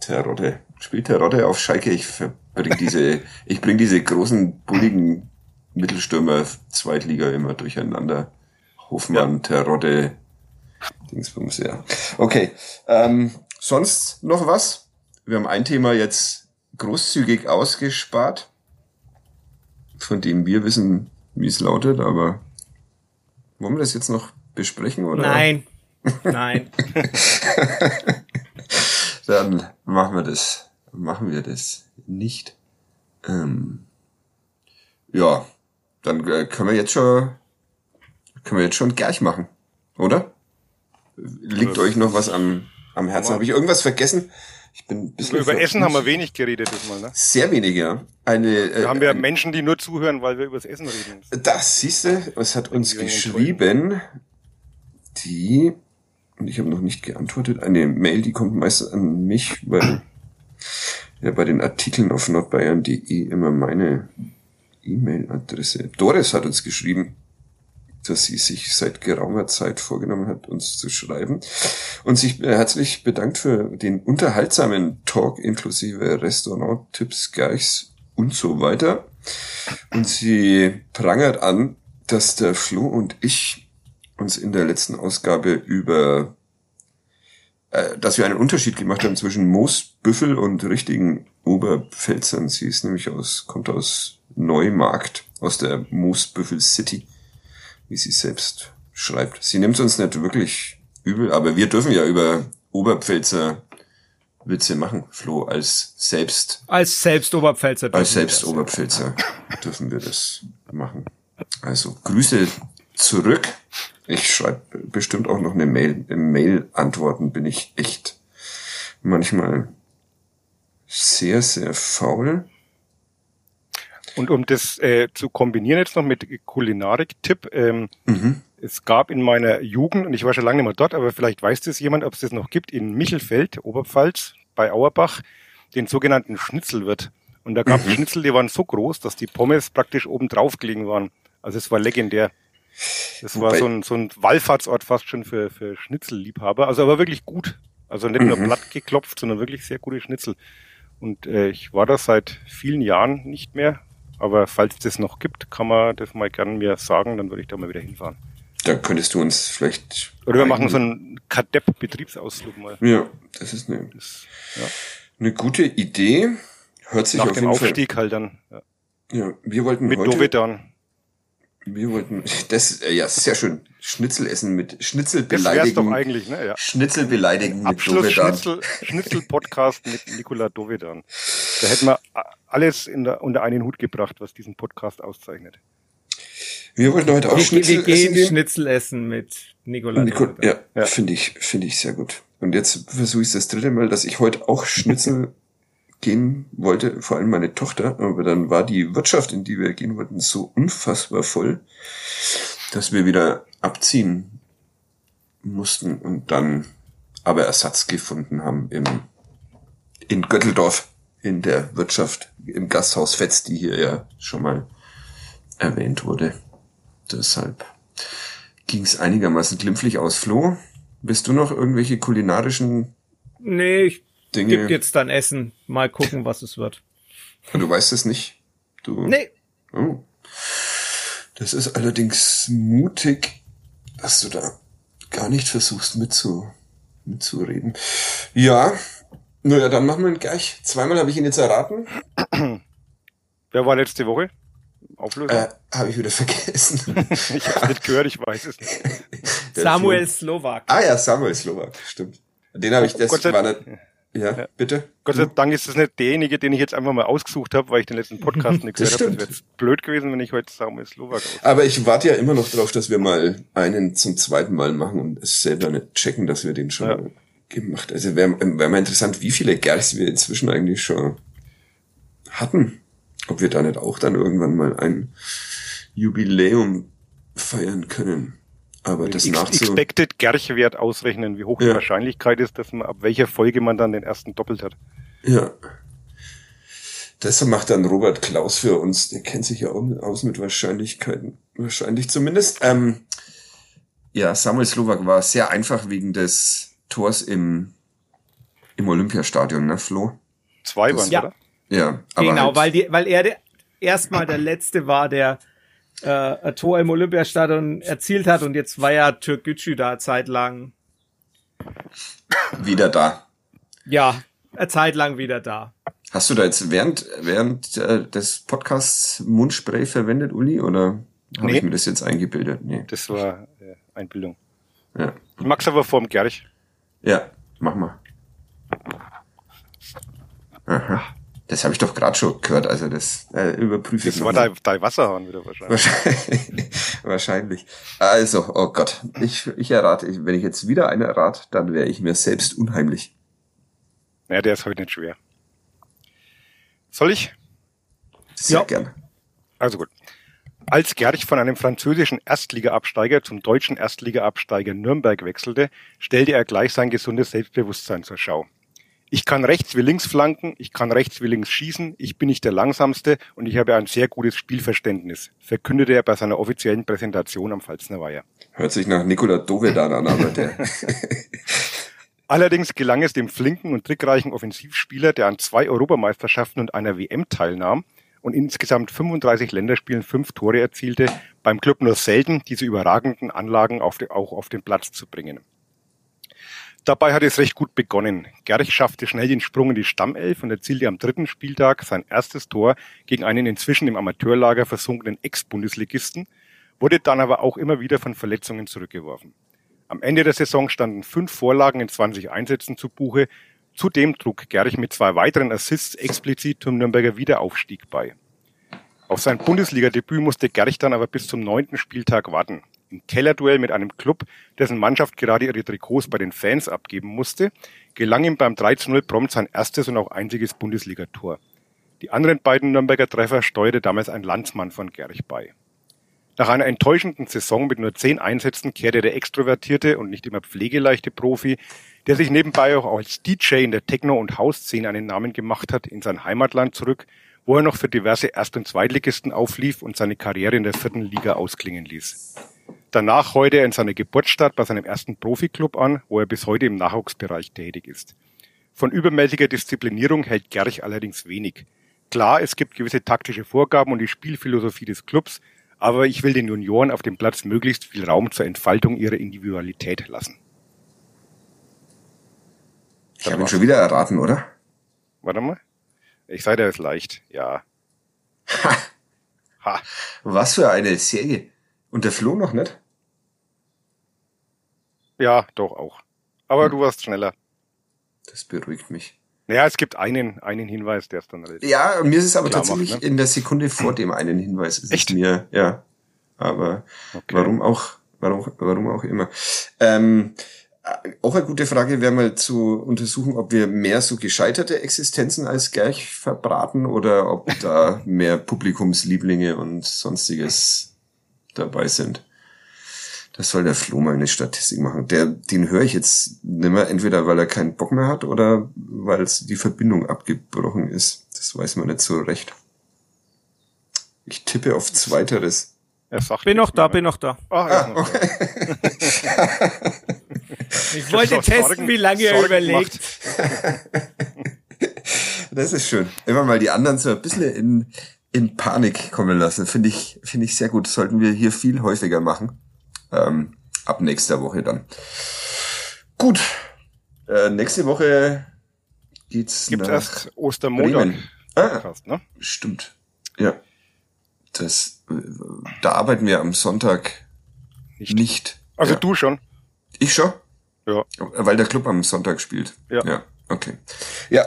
Terodde. Spielt Terodde auf Schalke. Ich bring diese, ich bring diese großen, bulligen Mittelstürmer Zweitliga immer durcheinander. Hofmann, ja. Terodde, Dingsbums, ja. Okay. Ähm, sonst noch was? Wir haben ein Thema jetzt großzügig ausgespart, von dem wir wissen, wie es lautet, aber wollen wir das jetzt noch besprechen, oder? Nein. Nein. Dann machen wir das. Machen wir das nicht. Ähm, ja, dann äh, können wir jetzt schon, können wir jetzt schon gleich machen, oder? Liegt euch noch was am, am Herzen? Habe ich irgendwas vergessen? Ich bin ein bisschen Über Essen haben wir wenig geredet diesmal, ne? Sehr wenig, ja. Eine, äh, Da haben wir ein- Menschen, die nur zuhören, weil wir über das Essen reden. Das siehst du, es hat uns Irgendwie geschrieben, die, und ich habe noch nicht geantwortet, eine Mail, die kommt meist an mich, weil ja bei den Artikeln auf nordbayern.de immer meine E-Mail-Adresse. Doris hat uns geschrieben, dass sie sich seit geraumer Zeit vorgenommen hat, uns zu schreiben und sich äh, herzlich bedankt für den unterhaltsamen Talk inklusive Restaurant-Tipps, Geichs und so weiter. Und sie prangert an, dass der Flo und ich uns in der letzten Ausgabe über, äh, dass wir einen Unterschied gemacht haben zwischen Moosbüffel und richtigen Oberpfälzern. Sie ist nämlich aus, kommt aus Neumarkt, aus der Moosbüffel City, wie sie selbst schreibt. Sie nimmt uns nicht wirklich übel, aber wir dürfen ja über Oberpfälzer Witze machen, Flo, als selbst Als Selbstoberpfälzer. als dürfen wir selbst das. Oberpfälzer dürfen wir das machen. Also Grüße zurück. Ich schreibe bestimmt auch noch eine Mail. Im Mail-Antworten bin ich echt manchmal sehr, sehr faul. Und um das äh, zu kombinieren jetzt noch mit Kulinarik-Tipp, ähm, Mhm. es gab in meiner Jugend, und ich war schon lange nicht mehr dort, aber vielleicht weiß das jemand, ob es das noch gibt, in Michelfeld, Oberpfalz, bei Auerbach, den sogenannten Schnitzelwirt. Und da gab es Mhm. Schnitzel, die waren so groß, dass die Pommes praktisch oben drauf gelegen waren. Also es war legendär. Das war so ein, so ein Wallfahrtsort fast schon für, für Schnitzelliebhaber. Also aber wirklich gut. Also nicht nur Mhm. platt geklopft, sondern wirklich sehr gute Schnitzel. Und äh, ich war da seit vielen Jahren nicht mehr. Aber falls das noch gibt, kann man das mal gerne mir sagen, dann würde ich da mal wieder hinfahren. Da könntest du uns vielleicht. Oder wir machen so einen Kadepp-Betriebsausflug mal. Ja, das ist eine, Das, ja. eine gute Idee. Hört sich Nach auf dem jeden Aufstieg halt dann. Ja. Fall. Ja, wir wollten Mit heute. Dovedan. Wir wollten. Das, äh, ja, sehr schön. Schnitzel essen mit Schnitzel Das wär's doch beleidigen. eigentlich, ne? Ja. Schnitzel beleidigen mit Dovedan. Abschluss-Schnitzel- Schnitzel-Podcast mit Nicola Dovedan. Da hätten wir alles in der, unter einen Hut gebracht, was diesen Podcast auszeichnet. Wir wollten heute auch Wir, Schnitzel wir gehen essen. Schnitzel essen mit Nikola. Nico, Dovedan. ja, Ja. finde ich, finde ich sehr gut. Und jetzt versuche ich das dritte Mal, dass ich heute auch Schnitzel gehen wollte, vor allem meine Tochter, aber dann war die Wirtschaft, in die wir gehen wollten, so unfassbar voll, dass wir wieder abziehen mussten und dann aber Ersatz gefunden haben im, in Götteldorf, in der Wirtschaft, im Gasthaus Fetz, die hier ja schon mal erwähnt wurde. Deshalb ging es einigermaßen glimpflich aus. Flo, bist du noch irgendwelche kulinarischen Nee, ich Dinge? geb jetzt dann Essen. Mal gucken, was es wird. Du weißt es nicht. Du. Nee. Oh. Das ist allerdings mutig, dass du da gar nicht versuchst mitzu, mitzureden. Ja, naja, dann machen wir ihn gleich. Zweimal habe ich ihn jetzt erraten. Wer war letzte Woche? Auflösung? Äh, habe ich wieder vergessen. Ich habe nicht gehört, ich weiß es Samuel Flo. Slowak. Ah ja, Samuel Slowak, stimmt. Den habe ich, das war nicht, ja, bitte. Gott sei Dank ist das nicht derjenige, den ich jetzt einfach mal ausgesucht habe, weil ich den letzten Podcast nicht Das gehört habe. stimmt. Das wäre jetzt blöd gewesen, wenn ich heute Samuel Slowak aus. Aber ich warte ja immer noch drauf, dass wir mal einen zum zweiten Mal machen und es selber nicht checken, dass wir den schon Ja. gemacht. Also wäre wär mal interessant, wie viele Gers wir inzwischen eigentlich schon hatten. Ob wir da nicht auch dann irgendwann mal ein Jubiläum feiern können. Aber das Ex nachzu... Expected Gerchwert ausrechnen, wie hoch die Ja. Wahrscheinlichkeit ist, dass man ab welcher Folge man dann den ersten doppelt hat. Ja. Das macht dann Robert Klaus für uns. Der kennt sich ja aus mit Wahrscheinlichkeiten. Wahrscheinlich zumindest. Ähm, ja, Samuel Slowak war sehr einfach wegen des Tors im, im Olympiastadion, ne, Flo? Zwei waren Ja. oder? Ja, aber genau, halt, weil, die, weil er der, erstmal der Letzte war, der äh, ein Tor im Olympiastadion erzielt hat und jetzt war ja Türkgücü da zeitlang, wieder da. ja, eine Zeit lang wieder da. Hast du da jetzt während, während äh, des Podcasts Mundspray verwendet, Uli, oder habe Nee. ich mir das jetzt eingebildet? Nee. Das war äh, Einbildung. Ja. Ich mag's aber vorm Gerch. Ja, mach mal. Aha. Das habe ich doch gerade schon gehört, also das äh, überprüfe ich Das war dein, dein Wasserhahn wieder wahrscheinlich. Wahrscheinlich. Wahrscheinlich. Also, oh Gott. Ich, ich errate, ich- wenn ich jetzt wieder eine errate, dann wäre ich mir selbst unheimlich. Naja, der ist heute nicht schwer. Soll ich? Sehr Ja. gern. Also gut. Als Gerch von einem französischen Erstliga-Absteiger zum deutschen Erstliga-Absteiger Nürnberg wechselte, stellte er gleich sein gesundes Selbstbewusstsein zur Schau. Ich kann rechts wie links flanken, ich kann rechts wie links schießen, ich bin nicht der Langsamste und ich habe ein sehr gutes Spielverständnis, verkündete er bei seiner offiziellen Präsentation am Pfalzner Weiher. Hört sich nach Nikola Dovedan an, aber der. Allerdings gelang es dem flinken und trickreichen Offensivspieler, der an zwei Europameisterschaften und einer WM teilnahm und insgesamt 35 Länderspielen fünf Tore erzielte, beim Club nur selten diese überragenden Anlagen auf de, auch auf den Platz zu bringen. Dabei hat es recht gut begonnen. Gerch schaffte schnell den Sprung in die Stammelf und erzielte am dritten Spieltag sein erstes Tor gegen einen inzwischen im Amateurlager versunkenen Ex-Bundesligisten, wurde dann aber auch immer wieder von Verletzungen zurückgeworfen. Am Ende der Saison standen fünf Vorlagen in 20 Einsätzen zu Buche. Zudem trug Gerch mit zwei weiteren Assists explizit zum Nürnberger Wiederaufstieg bei. Auf sein Bundesliga-Debüt musste Gerch dann aber bis zum neunten Spieltag warten. Im Kellerduell mit einem Club, dessen Mannschaft gerade ihre Trikots bei den Fans abgeben musste, gelang ihm beim 3-0 prompt sein erstes und auch einziges Bundesligator. Die anderen beiden Nürnberger Treffer steuerte damals ein Landsmann von Gerch bei. Nach einer enttäuschenden Saison mit nur zehn Einsätzen kehrte der extrovertierte und nicht immer pflegeleichte Profi, der sich nebenbei auch als DJ in der Techno- und Hausszene einen Namen gemacht hat, in sein Heimatland zurück, wo er noch für diverse Erst- und Zweitligisten auflief und seine Karriere in der vierten Liga ausklingen ließ. Danach heulte er in seiner Geburtsstadt bei seinem ersten Profiklub an, wo er bis heute im Nachwuchsbereich tätig ist. Von übermäßiger Disziplinierung hält Gerch allerdings wenig. Klar, es gibt gewisse taktische Vorgaben und die Spielphilosophie des Clubs, aber ich will den Junioren auf dem Platz möglichst viel Raum zur Entfaltung ihrer Individualität lassen. Ich habe ihn schon wieder erraten, oder? Warte mal. Ich sei der ist leicht. Ja. Ha! Ha. Was für eine Serie. Und der Flo noch nicht? Ja, doch auch. Aber du warst schneller. Das beruhigt mich. Naja, es gibt einen, einen Hinweis, der ist dann relativ. Ja, mir ist es aber tatsächlich macht, ne? in der Sekunde vor dem einen Hinweis. Ist Echt? Es mir, ja. Aber Okay. warum auch, warum, warum auch immer. Ähm, äh, auch eine gute Frage wäre mal zu untersuchen, ob wir mehr so gescheiterte Existenzen als Gerch verbraten oder ob da mehr Publikumslieblinge und sonstiges dabei sind. Das soll der Flo mal eine Statistik machen. Der, den höre ich jetzt nimmer, entweder weil er keinen Bock mehr hat oder weil es die Verbindung abgebrochen ist. Das weiß man nicht so recht. Ich tippe auf Zweiteres. Er sagt Bin noch da, mehr. bin noch da. Ah, er ist noch da. Ich wollte testen, Sorgen- wie lange er überlegt. Das ist schön. Immer mal die anderen so ein bisschen in, in Panik kommen lassen. Finde ich, finde ich sehr gut. Sollten wir hier viel häufiger machen. Ähm, ab nächster Woche dann. Gut. Äh, nächste Woche geht's Gibt nach erst Ostermontag. Ah, ne? stimmt. Ja. Das, äh, da arbeiten wir am Sonntag Nicht. nicht. Also ja. du schon. Ich schon? Ja. Weil der Club am Sonntag spielt. Ja. Ja, okay. Ja,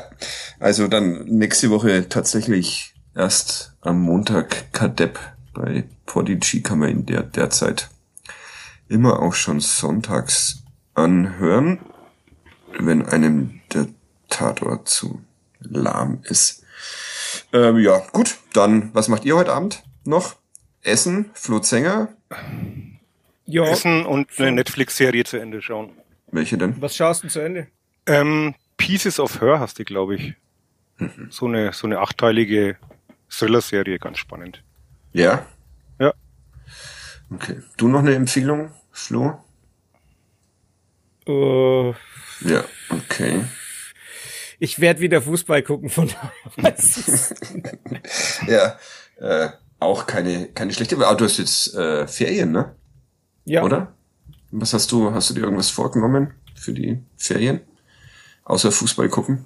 also dann nächste Woche tatsächlich erst am Montag Kadepp. Bei Podigy kann man ihn der, derzeit immer auch schon sonntags anhören, wenn einem der Tatort zu lahm ist. Ähm, ja, gut, dann, was macht ihr heute Abend noch? Essen, Flo Zenger, Ja, Essen und eine Netflix-Serie zu Ende schauen. welche denn? was schaust du zu Ende? Ähm, Pieces of Her hast du, glaube ich. Mhm. So eine, so eine achteilige Thriller-Serie, ganz spannend. Ja? Ja. Okay. Du noch eine Empfehlung, Flo? Äh, Ja, okay. ich werde wieder Fußball gucken, von daher. Ja, äh, auch keine, keine schlechte, aber du hast jetzt äh, Ferien, ne? Ja, Oder? Was hast du, hast du dir irgendwas vorgenommen für die Ferien? Außer Fußball gucken?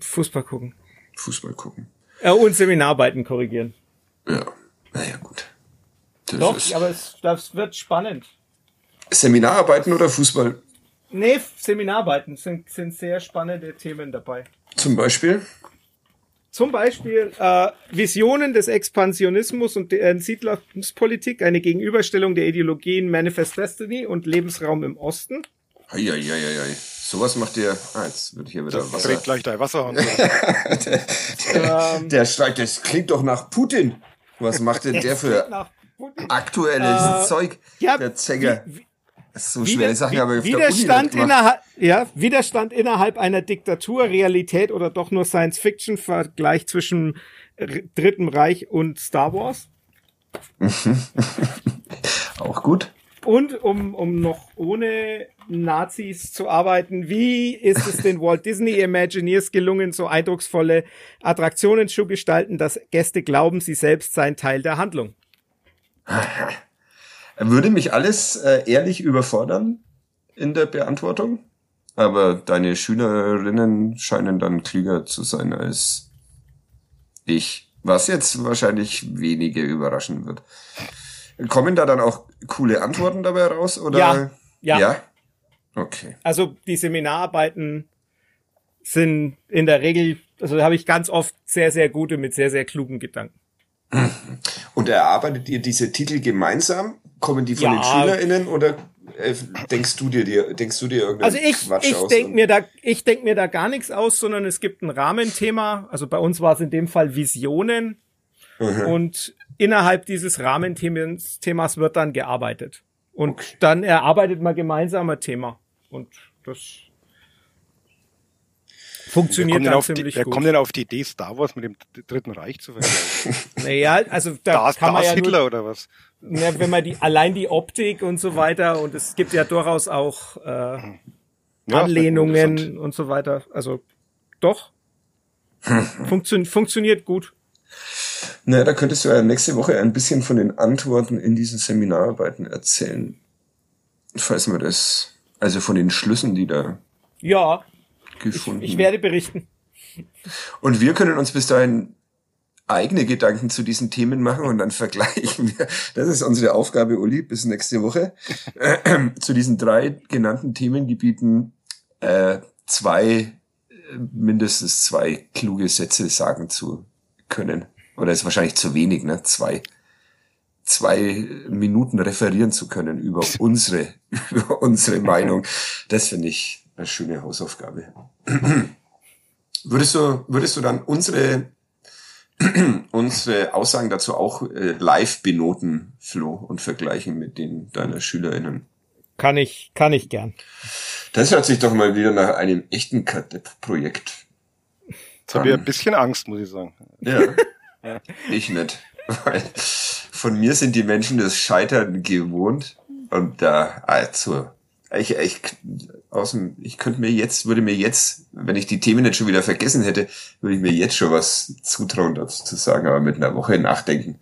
Fußball gucken. Fußball gucken. Äh, und Seminararbeiten korrigieren. Ja, naja, gut. Das Doch, ist, aber es, das wird spannend. Seminararbeiten oder Fußball? Nee, Seminararbeiten sind, sind sehr spannende Themen dabei. Zum Beispiel? Zum Beispiel äh, Visionen des Expansionismus und der Siedlungspolitik, eine Gegenüberstellung der Ideologien Manifest Destiny und Lebensraum im Osten. Eieieiei. Sowas macht der. Ah, jetzt ich hier wieder Wasser. Dreht gleich dein Wasser. der, der, ähm, der schreit, das klingt doch nach Putin. Was macht denn der für aktuelles äh, Zeug? Ja, der Zänger. Wie, wie, so schwere Sachen aber Widerstand innerhalb, ja, Widerstand innerhalb einer Diktatur, Realität oder doch nur Science Fiction, Vergleich zwischen Dritten Reich und Star Wars. Auch gut. Und um, um noch ohne Nazis zu arbeiten, wie ist es den Walt Disney Imagineers gelungen, so eindrucksvolle Attraktionen zu gestalten, dass Gäste glauben, sie selbst seien Teil der Handlung? Würde mich alles äh, ehrlich überfordern in der Beantwortung, aber deine Schülerinnen scheinen dann klüger zu sein als ich, was jetzt wahrscheinlich wenige überraschen wird. Kommen da dann auch coole Antworten dabei raus oder? Ja. Ja. ja? Okay. Also die Seminararbeiten sind in der Regel, also habe ich ganz oft sehr, sehr gute mit sehr, sehr klugen Gedanken. Und erarbeitet ihr diese Titel gemeinsam? Kommen die von ja. den SchülerInnen oder äh, denkst du dir, dir denkst du dir irgendeinen Also ich, Quatsch ich denke mir da, ich denk mir da gar nichts aus, sondern es gibt ein Rahmenthema. Also bei uns war es in dem Fall Visionen. Mhm. Und innerhalb dieses Rahmenthemas wird dann gearbeitet. Und okay. dann erarbeitet man gemeinsam ein Thema. Und das funktioniert dann ziemlich die, wer gut. Wer kommt denn auf die Idee, Star Wars mit dem Dritten Reich zu vergleichen? naja, also da das, kann man das ja Hitler nur, oder was? Na, wenn man die allein die Optik und so weiter und es gibt ja durchaus auch äh, ja, Anlehnungen und so weiter. Also doch Funktio funktioniert gut. Naja, da könntest du ja nächste Woche ein bisschen von den Antworten in diesen Seminararbeiten erzählen. Falls man das, also von den Schlüssen, die da ja, gefunden. Ich, ich werde berichten. Und wir können uns bis dahin eigene Gedanken zu diesen Themen machen und dann vergleichen wir. Das ist unsere Aufgabe, Uli, bis nächste Woche. Äh, zu diesen drei genannten Themengebieten äh, zwei, mindestens zwei kluge Sätze sagen zu können. Oder ist wahrscheinlich zu wenig, ne? Zwei, zwei Minuten referieren zu können über unsere, über unsere Meinung. Das finde ich eine schöne Hausaufgabe. Würdest du, würdest du dann unsere, unsere Aussagen dazu auch äh, live benoten, Flo, und vergleichen mit den deiner SchülerInnen? Kann ich, kann ich gern. Das hört sich doch mal wieder nach einem echten Kadepp-Projekt. Jetzt habe ich ein bisschen Angst, muss ich sagen. Ja. Ich nicht. Weil von mir sind die Menschen das Scheitern gewohnt. Und da, also, ich, ich, aus dem, ich könnte mir jetzt, würde mir jetzt, wenn ich die Themen nicht schon wieder vergessen hätte, würde ich mir jetzt schon was zutrauen dazu zu sagen, aber mit einer Woche nachdenken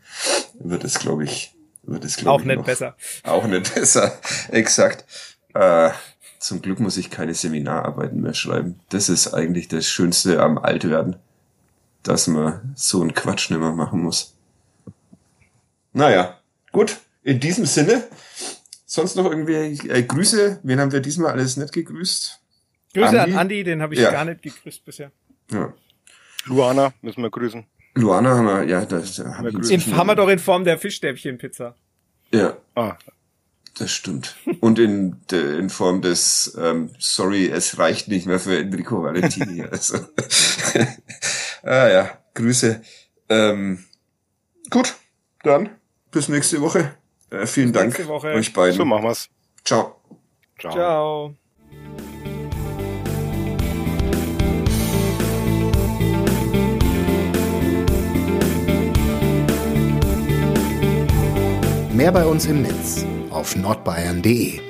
wird es, glaube ich, wird es, glaube ich. Auch nicht noch, besser. Auch nicht besser, exakt. Äh, zum Glück muss ich keine Seminararbeiten mehr schreiben. Das ist eigentlich das Schönste am Altwerden dass man so einen Quatsch nicht mehr machen muss. Naja, gut. In diesem Sinne, sonst noch irgendwie äh, Grüße. Wen haben wir diesmal alles nicht gegrüßt? Grüße Andi. an Andi, den habe ich ja. gar nicht gegrüßt bisher. Ja. Luana müssen wir grüßen. Luana haben wir, ja, das haben wir, in, haben wir doch in Form der Fischstäbchenpizza. Ja. Ah. Das stimmt. Und in, de, in Form des ähm, Sorry, es reicht nicht mehr für Enrico Valentini. Also. ah ja, Grüße. Ähm, gut, dann bis nächste Woche. Äh, vielen bis Dank Woche. euch beiden. So machen wir's. Ciao. Ciao. Ciao. Mehr bei uns im Netz auf nordbayern.de